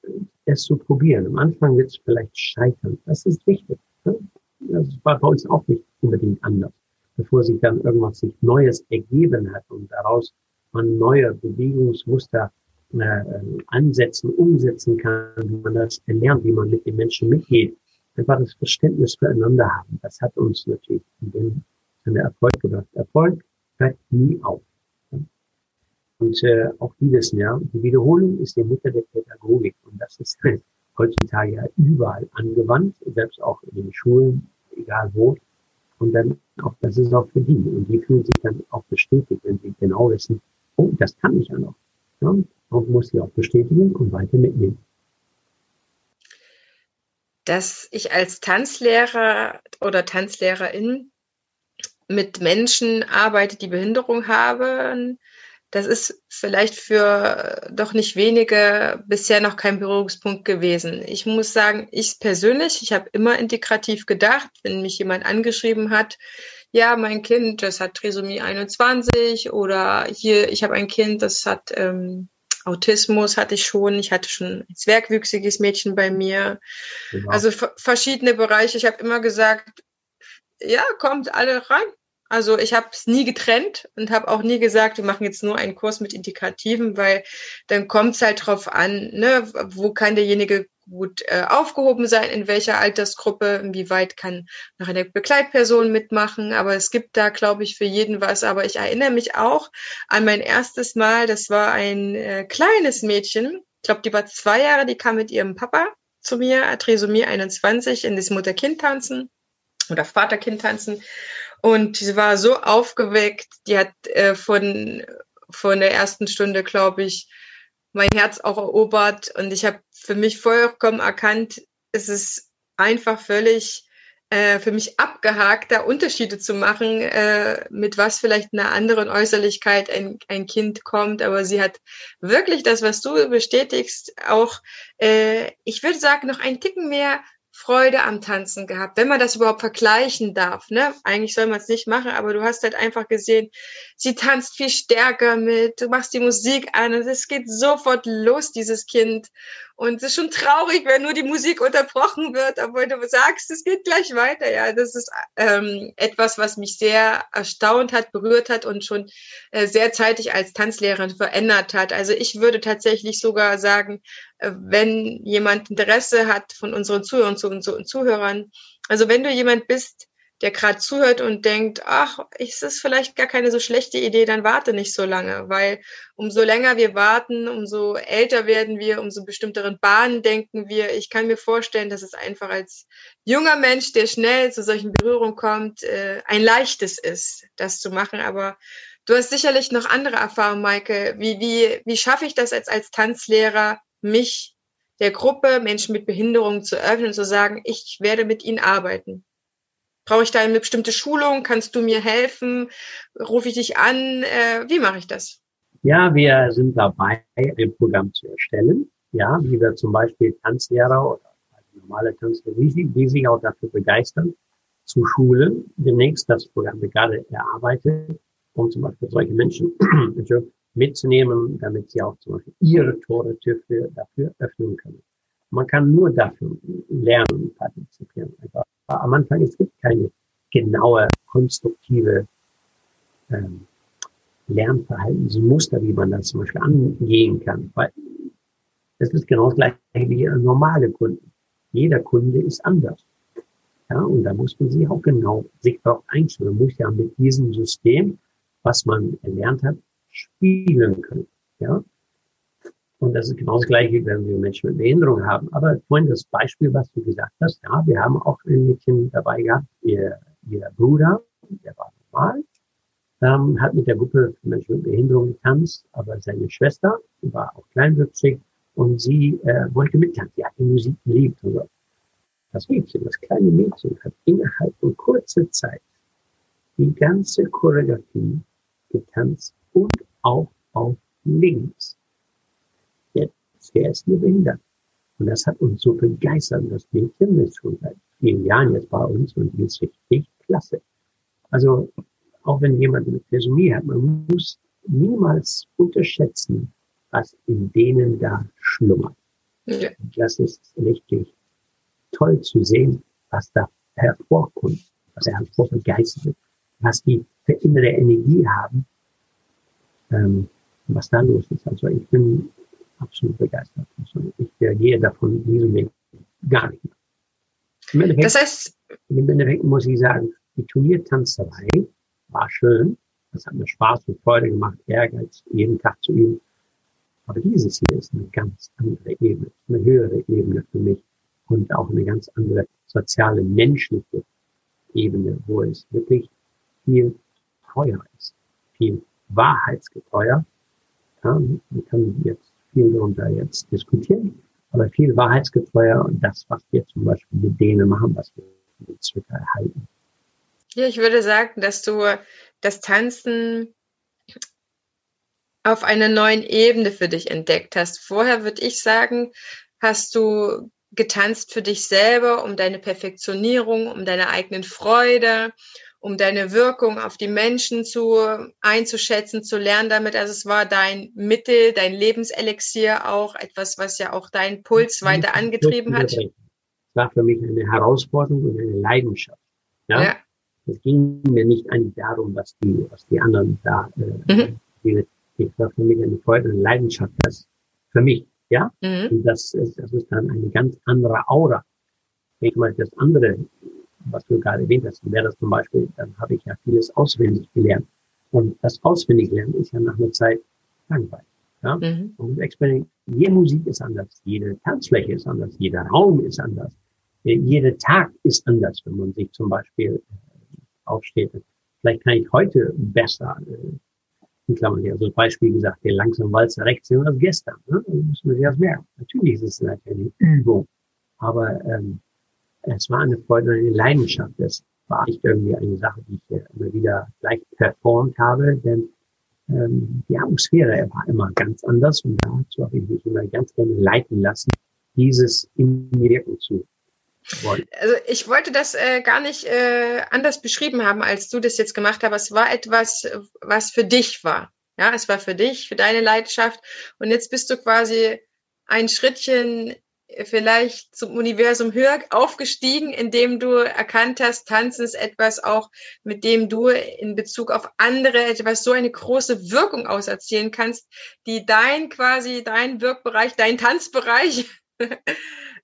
Speaker 2: äh, es zu probieren. Am Anfang wird es vielleicht scheitern. Das ist wichtig. Ne? Das war bei uns auch nicht unbedingt anders. Bevor sich dann irgendwas sich Neues ergeben hat und daraus man neue Bewegungsmuster äh, ansetzen, umsetzen kann, wie man das lernt, wie man mit den Menschen mitgeht, einfach das Verständnis füreinander haben. Das hat uns natürlich in dem Sinne Erfolg gebracht. Erfolg hört nie auf. Und äh, auch die wissen ja, die Wiederholung ist die Mutter der Pädagogik. Und das ist <laughs> heutzutage ja überall angewandt, selbst auch in den Schulen, egal wo. Und dann auch, das ist auch für die. Und die fühlen sich dann auch bestätigt, wenn sie genau wissen, oh, das kann ich ja noch. Ja? und muss sie auch bestätigen und weiter mitnehmen.
Speaker 1: Dass ich als Tanzlehrer oder Tanzlehrerin mit Menschen arbeite, die Behinderung haben, das ist vielleicht für doch nicht wenige bisher noch kein Berührungspunkt gewesen. Ich muss sagen, ich persönlich, ich habe immer integrativ gedacht, wenn mich jemand angeschrieben hat, ja, mein Kind, das hat Trisomie 21 oder hier, ich habe ein Kind, das hat ähm, Autismus hatte ich schon. Ich hatte schon ein zwergwüchsiges Mädchen bei mir. Genau. Also verschiedene Bereiche. Ich habe immer gesagt, ja, kommt alle rein. Also ich habe es nie getrennt und habe auch nie gesagt, wir machen jetzt nur einen Kurs mit Integrativen, weil dann kommt es halt drauf an, ne, wo kann derjenige gut äh, aufgehoben sein, in welcher Altersgruppe, inwieweit kann noch eine Begleitperson mitmachen. Aber es gibt da, glaube ich, für jeden was. Aber ich erinnere mich auch an mein erstes Mal, das war ein äh, kleines Mädchen, ich glaube, die war zwei Jahre, die kam mit ihrem Papa zu mir, Trisomie 21, in das Mutter-Kind-Tanzen oder Vater-Kind-Tanzen. Und sie war so aufgeweckt, die hat äh, von, von der ersten Stunde, glaube ich, mein Herz auch erobert und ich habe für mich vollkommen erkannt, es ist einfach völlig äh, für mich abgehakt, da Unterschiede zu machen, äh, mit was vielleicht einer anderen Äußerlichkeit ein, ein Kind kommt. Aber sie hat wirklich das, was du bestätigst, auch, äh, ich würde sagen, noch ein Ticken mehr Freude am Tanzen gehabt, wenn man das überhaupt vergleichen darf. Ne? Eigentlich soll man es nicht machen, aber du hast halt einfach gesehen, sie tanzt viel stärker mit, du machst die Musik an und es geht sofort los, dieses Kind. Und es ist schon traurig, wenn nur die Musik unterbrochen wird, obwohl du sagst, es geht gleich weiter. Ja, das ist ähm, etwas, was mich sehr erstaunt hat, berührt hat und schon äh, sehr zeitig als Tanzlehrerin verändert hat. Also ich würde tatsächlich sogar sagen, äh, wenn jemand Interesse hat von unseren Zuhörern und Zuhörern, also wenn du jemand bist, der gerade zuhört und denkt, ach, ist das vielleicht gar keine so schlechte Idee, dann warte nicht so lange, weil umso länger wir warten, umso älter werden wir, umso bestimmteren Bahnen denken wir. Ich kann mir vorstellen, dass es einfach als junger Mensch, der schnell zu solchen Berührungen kommt, äh, ein leichtes ist, das zu machen. Aber du hast sicherlich noch andere Erfahrungen, Maike. Wie, wie, wie schaffe ich das als, als Tanzlehrer, mich der Gruppe Menschen mit Behinderungen zu öffnen und zu sagen, ich werde mit ihnen arbeiten? Brauche ich da eine bestimmte Schulung? Kannst du mir helfen? Rufe ich dich an? Äh, wie mache ich das?
Speaker 2: Ja, wir sind dabei, ein Programm zu erstellen. Ja, wie wir zum Beispiel Tanzlehrer oder normale Tanzlehrer, die sich auch dafür begeistern, zu schulen. Demnächst das Programm wird gerade erarbeitet, um zum Beispiel solche Menschen <clears throat> mitzunehmen, damit sie auch zum Beispiel ihre Tore dafür, öffnen können. Man kann nur dafür lernen partizipieren. Einfach am Anfang, es gibt keine genaue, konstruktive ähm, Lernverhaltensmuster, wie man das zum Beispiel angehen kann. Weil es ist genau das gleiche wie normale Kunden. Jeder Kunde ist anders. Ja, und da muss man sich auch genau sich darauf einstellen. Man muss ja mit diesem System, was man erlernt hat, spielen können. Ja, und das ist genau das Gleiche, wenn wir Menschen mit Behinderung haben. Aber vorhin das Beispiel, was du gesagt hast, ja, wir haben auch ein Mädchen dabei gehabt, ihr, ihr Bruder, der war normal, ähm, hat mit der Gruppe Menschen mit Behinderung getanzt, aber seine Schwester war auch kleinwüchsig und sie äh, wollte mittanzen. Sie hat die Musik geliebt. Und so. Das Mädchen, das kleine Mädchen, hat innerhalb von kurzer Zeit die ganze Choreografie getanzt und auch auf links der ist hier behindert. Und das hat uns so begeistert. Das Mädchen ist schon seit vielen Jahren jetzt bei uns und die ist richtig klasse. Also auch wenn jemand eine Trisomie hat, man muss niemals unterschätzen, was in denen da schlummert. Ja. Das ist richtig toll zu sehen, was da hervorkommt, was er hervor begeistert, was die für innere Energie haben, ähm, was da los ist. Also ich bin absolut begeistert. Also ich reagiere davon in diesem Weg gar nicht mehr. das heißt, im Endeffekt muss ich sagen, die Turniertanzerei war schön. Das hat mir Spaß und Freude gemacht, Ehrgeiz, jeden Tag zu üben. Aber dieses hier ist eine ganz andere Ebene, eine höhere Ebene für mich und auch eine ganz andere soziale, menschliche Ebene, wo es wirklich viel treuer ist, viel wahrheitsgetreuer. Ja, man kann jetzt viel darunter jetzt diskutieren, aber viel wahrheitsgetreuer und das, was wir zum Beispiel mit denen machen, was wir mit Zwicker erhalten.
Speaker 1: Ja, ich würde sagen, dass du das Tanzen auf einer neuen Ebene für dich entdeckt hast. Vorher würde ich sagen, hast du getanzt für dich selber, um deine Perfektionierung, um deine eigenen Freude, um deine Wirkung auf die Menschen zu einzuschätzen, zu lernen damit. Also es war dein Mittel, dein Lebenselixier auch, etwas, was ja auch deinen Puls weiter angetrieben hat. Es
Speaker 2: war für mich eine Herausforderung und eine Leidenschaft. Ja? ja. Es ging mir nicht eigentlich darum, was die, was die anderen da, äh, mhm. die, die war für mich eine Freude, eine Leidenschaft, das für mich, ja. Mhm. Und das ist, das ist dann eine ganz andere Aura. Ich meine, das andere was du gerade erwähnt hast, wäre das zum Beispiel, dann habe ich ja vieles auswendig gelernt. Und das Auswendiglernen ist ja nach einer Zeit langweilig. Ja? Mhm. Und Experiment, jede Musik ist anders, jede Tanzfläche ist anders, jeder Raum ist anders, jeder Tag ist anders, wenn man sich zum Beispiel äh, aufsteht. Vielleicht kann ich heute besser, äh, in Klammern hier, also Beispiel gesagt, der langsam Walzer rechts sehen als gestern. Ne? Das müssen wir sich das merken. Natürlich ist es eine Übung, aber ähm, es war eine Freude und eine Leidenschaft. Es war nicht irgendwie eine Sache, die ich immer wieder gleich performt habe, denn ähm, die Atmosphäre war immer ganz anders und dazu habe ich mich immer ganz gerne leiten lassen, dieses in die Wirkung zu wollen.
Speaker 1: Also ich wollte das äh, gar nicht äh, anders beschrieben haben, als du das jetzt gemacht hast. Es war etwas, was für dich war. Ja, es war für dich, für deine Leidenschaft. Und jetzt bist du quasi ein Schrittchen vielleicht zum Universum höher aufgestiegen, indem du erkannt hast, Tanzen ist etwas auch, mit dem du in Bezug auf andere etwas so eine große Wirkung auserzählen kannst, die dein quasi, dein Wirkbereich, dein Tanzbereich <laughs>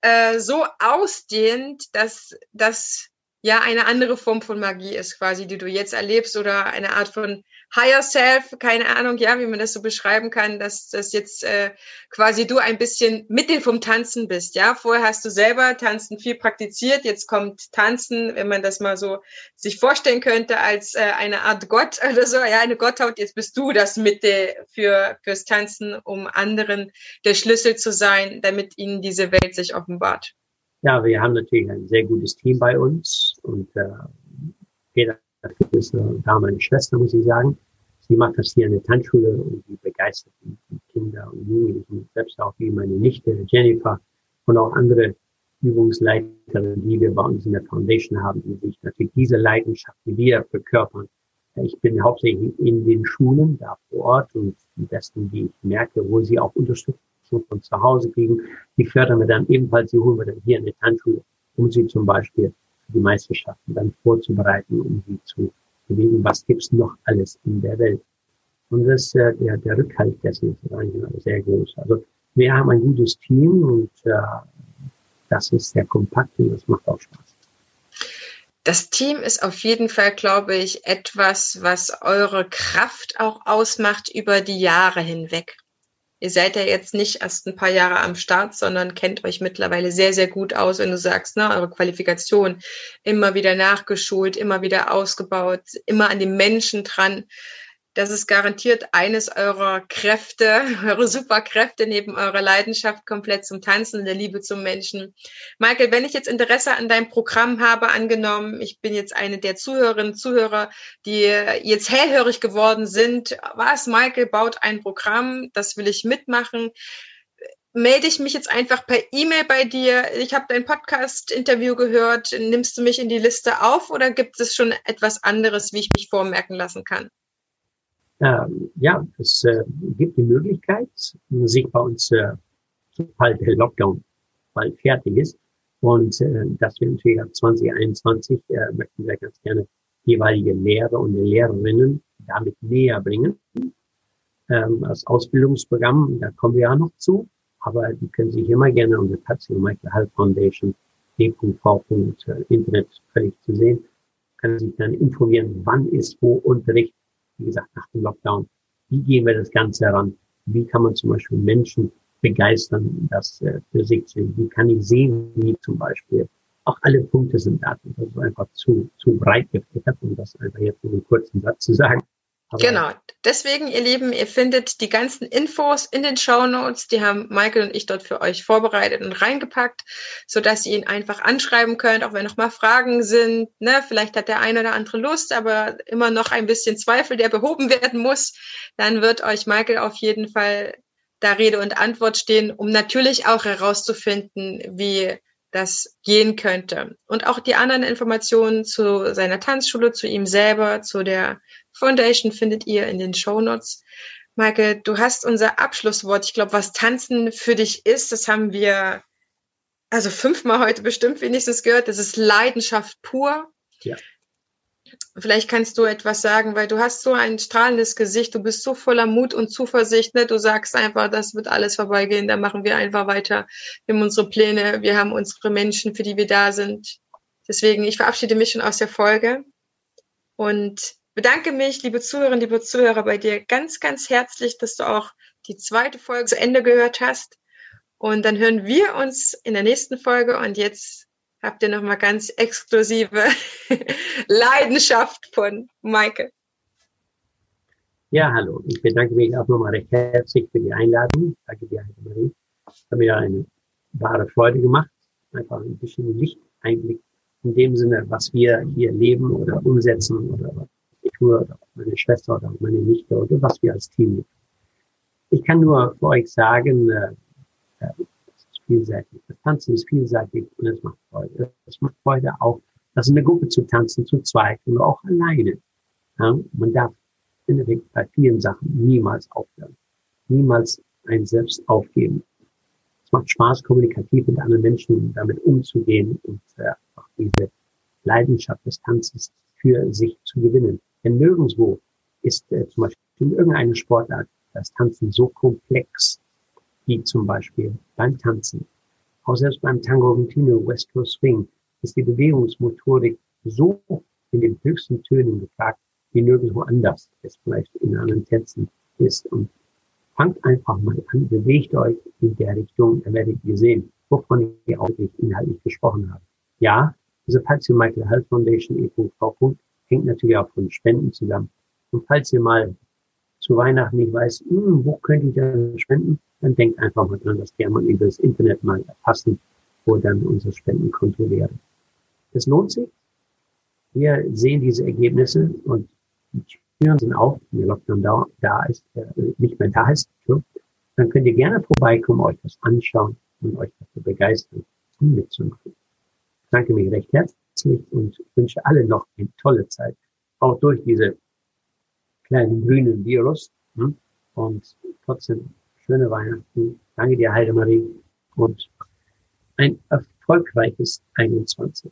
Speaker 1: äh, so ausdehnt, dass das ja eine andere Form von Magie ist quasi, die du jetzt erlebst oder eine Art von Higher Self, keine Ahnung, ja, wie man das so beschreiben kann, dass das jetzt äh, quasi du ein bisschen Mittel vom Tanzen bist, ja. Vorher hast du selber Tanzen viel praktiziert, jetzt kommt Tanzen, wenn man das mal so sich vorstellen könnte, als äh, eine Art Gott <laughs> oder so, ja, eine Gotthaut, jetzt bist du das Mittel für fürs Tanzen, um anderen der Schlüssel zu sein, damit ihnen diese Welt sich offenbart.
Speaker 2: Ja, wir haben natürlich ein sehr gutes Team bei uns und äh, Dafür ist äh, da meine Schwester, muss ich sagen. Sie macht das hier in der Tanzschule und sie begeistert die Kinder und Jugendlichen, selbst auch wie meine Nichte Jennifer und auch andere Übungsleiterinnen, die wir bei uns in der Foundation haben, die sich natürlich diese Leidenschaft, die wir verkörpern. Ich bin hauptsächlich in den Schulen da vor Ort und die besten, die ich merke, wo sie auch Unterstützung von zu Hause kriegen, die fördern wir dann ebenfalls, die holen wir dann hier in der Tanzschule, um sie zum Beispiel die Meisterschaften dann vorzubereiten, um sie zu bewegen, was gibt's noch alles in der Welt. Und das, äh, der, der Rückhalt dessen ist eigentlich sehr groß. Also wir haben ein gutes Team und äh, das ist sehr kompakt und das macht auch Spaß.
Speaker 1: Das Team ist auf jeden Fall, glaube ich, etwas, was eure Kraft auch ausmacht über die Jahre hinweg. Ihr seid ja jetzt nicht erst ein paar Jahre am Start, sondern kennt euch mittlerweile sehr, sehr gut aus, wenn du sagst, ne, eure Qualifikation immer wieder nachgeschult, immer wieder ausgebaut, immer an den Menschen dran das ist garantiert eines eurer Kräfte, <laughs> eure Superkräfte neben eurer Leidenschaft komplett zum Tanzen der Liebe zum Menschen. Michael, wenn ich jetzt Interesse an deinem Programm habe, angenommen, ich bin jetzt eine der Zuhörerinnen, Zuhörer, die jetzt hellhörig geworden sind, was, Michael baut ein Programm, das will ich mitmachen melde ich mich jetzt einfach per E-Mail bei dir. Ich habe dein Podcast-Interview gehört. Nimmst du mich in die Liste auf oder gibt es schon etwas anderes, wie ich mich vormerken lassen kann?
Speaker 2: Ähm, ja, es äh, gibt die Möglichkeit, sich bei uns, äh, sobald der Lockdown bald fertig ist, und äh, dass wir natürlich ab 2021 äh, möchten wir ganz gerne jeweilige Lehrer und Lehrerinnen damit näher bringen. Ähm, als Ausbildungsprogramm, da kommen wir ja noch zu, aber die können sich immer gerne unter Patsy Michael Hall Foundation d.v. Internet völlig zu sehen, können sich dann informieren, wann ist wo Unterricht wie gesagt, nach dem Lockdown. Wie gehen wir das Ganze heran? Wie kann man zum Beispiel Menschen begeistern, das äh, für sich zu sehen? Wie kann ich sehen, wie zum Beispiel? Auch alle Punkte sind da. Das ist einfach zu, zu breit gefächert, um das einfach jetzt in einem kurzen Satz zu sagen.
Speaker 1: Aber genau. Deswegen, ihr Lieben, ihr findet die ganzen Infos in den Show Notes. Die haben Michael und ich dort für euch vorbereitet und reingepackt, so dass ihr ihn einfach anschreiben könnt, auch wenn noch mal Fragen sind. Ne? Vielleicht hat der eine oder andere Lust, aber immer noch ein bisschen Zweifel, der behoben werden muss. Dann wird euch Michael auf jeden Fall da Rede und Antwort stehen, um natürlich auch herauszufinden, wie das gehen könnte. Und auch die anderen Informationen zu seiner Tanzschule, zu ihm selber, zu der Foundation findet ihr in den Show Notes. Michael, du hast unser Abschlusswort. Ich glaube, was Tanzen für dich ist, das haben wir also fünfmal heute bestimmt wenigstens gehört. Das ist Leidenschaft pur. Ja. Vielleicht kannst du etwas sagen, weil du hast so ein strahlendes Gesicht, du bist so voller Mut und Zuversicht, ne? Du sagst einfach, das wird alles vorbeigehen, da machen wir einfach weiter. Wir haben unsere Pläne, wir haben unsere Menschen, für die wir da sind. Deswegen, ich verabschiede mich schon aus der Folge und bedanke mich, liebe Zuhörerinnen, liebe Zuhörer, bei dir ganz, ganz herzlich, dass du auch die zweite Folge zu Ende gehört hast. Und dann hören wir uns in der nächsten Folge. Und jetzt habt ihr nochmal ganz exklusive <laughs> Leidenschaft von Maike.
Speaker 2: Ja, hallo. Ich bedanke mich auch nochmal recht herzlich für die Einladung. Danke dir, Marie. Hat mir eine wahre Freude gemacht. Einfach ein bisschen Lichteinblick in dem Sinne, was wir hier leben oder umsetzen oder was Tour oder meine Schwester oder meine Nichte oder was wir als Team machen. Ich kann nur für euch sagen, äh, äh, es ist vielseitig. Das Tanzen ist vielseitig und es macht Freude. Es macht Freude auch, das in der Gruppe zu tanzen, zu zweit oder auch alleine. Ja, man darf in der Regel bei vielen Sachen niemals aufhören. Niemals ein Selbst aufgeben. Es macht Spaß, kommunikativ mit anderen Menschen damit umzugehen und äh, diese Leidenschaft des Tanzens für sich zu gewinnen. Denn nirgendwo ist äh, zum Beispiel in irgendeiner Sportart das Tanzen so komplex wie zum Beispiel beim Tanzen. Auch selbst beim Tango Argentino West Coast Swing ist die Bewegungsmotorik so in den höchsten Tönen gefragt, wie nirgendwo anders es vielleicht in anderen Tänzen ist. Und fangt einfach mal an, bewegt euch in der Richtung, dann werdet ihr sehen, wovon ich auch inhaltlich gesprochen habe. Ja, diese Patsy Michael Health Foundation e.v hängt natürlich auch von Spenden zusammen. Und falls ihr mal zu Weihnachten nicht weiß, hm, wo könnte ich denn spenden, dann denkt einfach mal dran, dass wir mal über das Internet mal erfassen, wo dann unser Spendenkonto wäre. Das lohnt sich. Wir sehen diese Ergebnisse und die Türen sind auf, wenn der Lockdown da, da ist, äh, nicht mehr da ist, dann könnt ihr gerne vorbeikommen, euch das anschauen und euch dafür begeistern, um mitzumachen. Ich danke mich recht herzlich herzlich und wünsche alle noch eine tolle Zeit, auch durch diese kleinen grünen Virus. Hm? Und trotzdem schöne Weihnachten. Danke dir, Heidemarie, und ein erfolgreiches 21.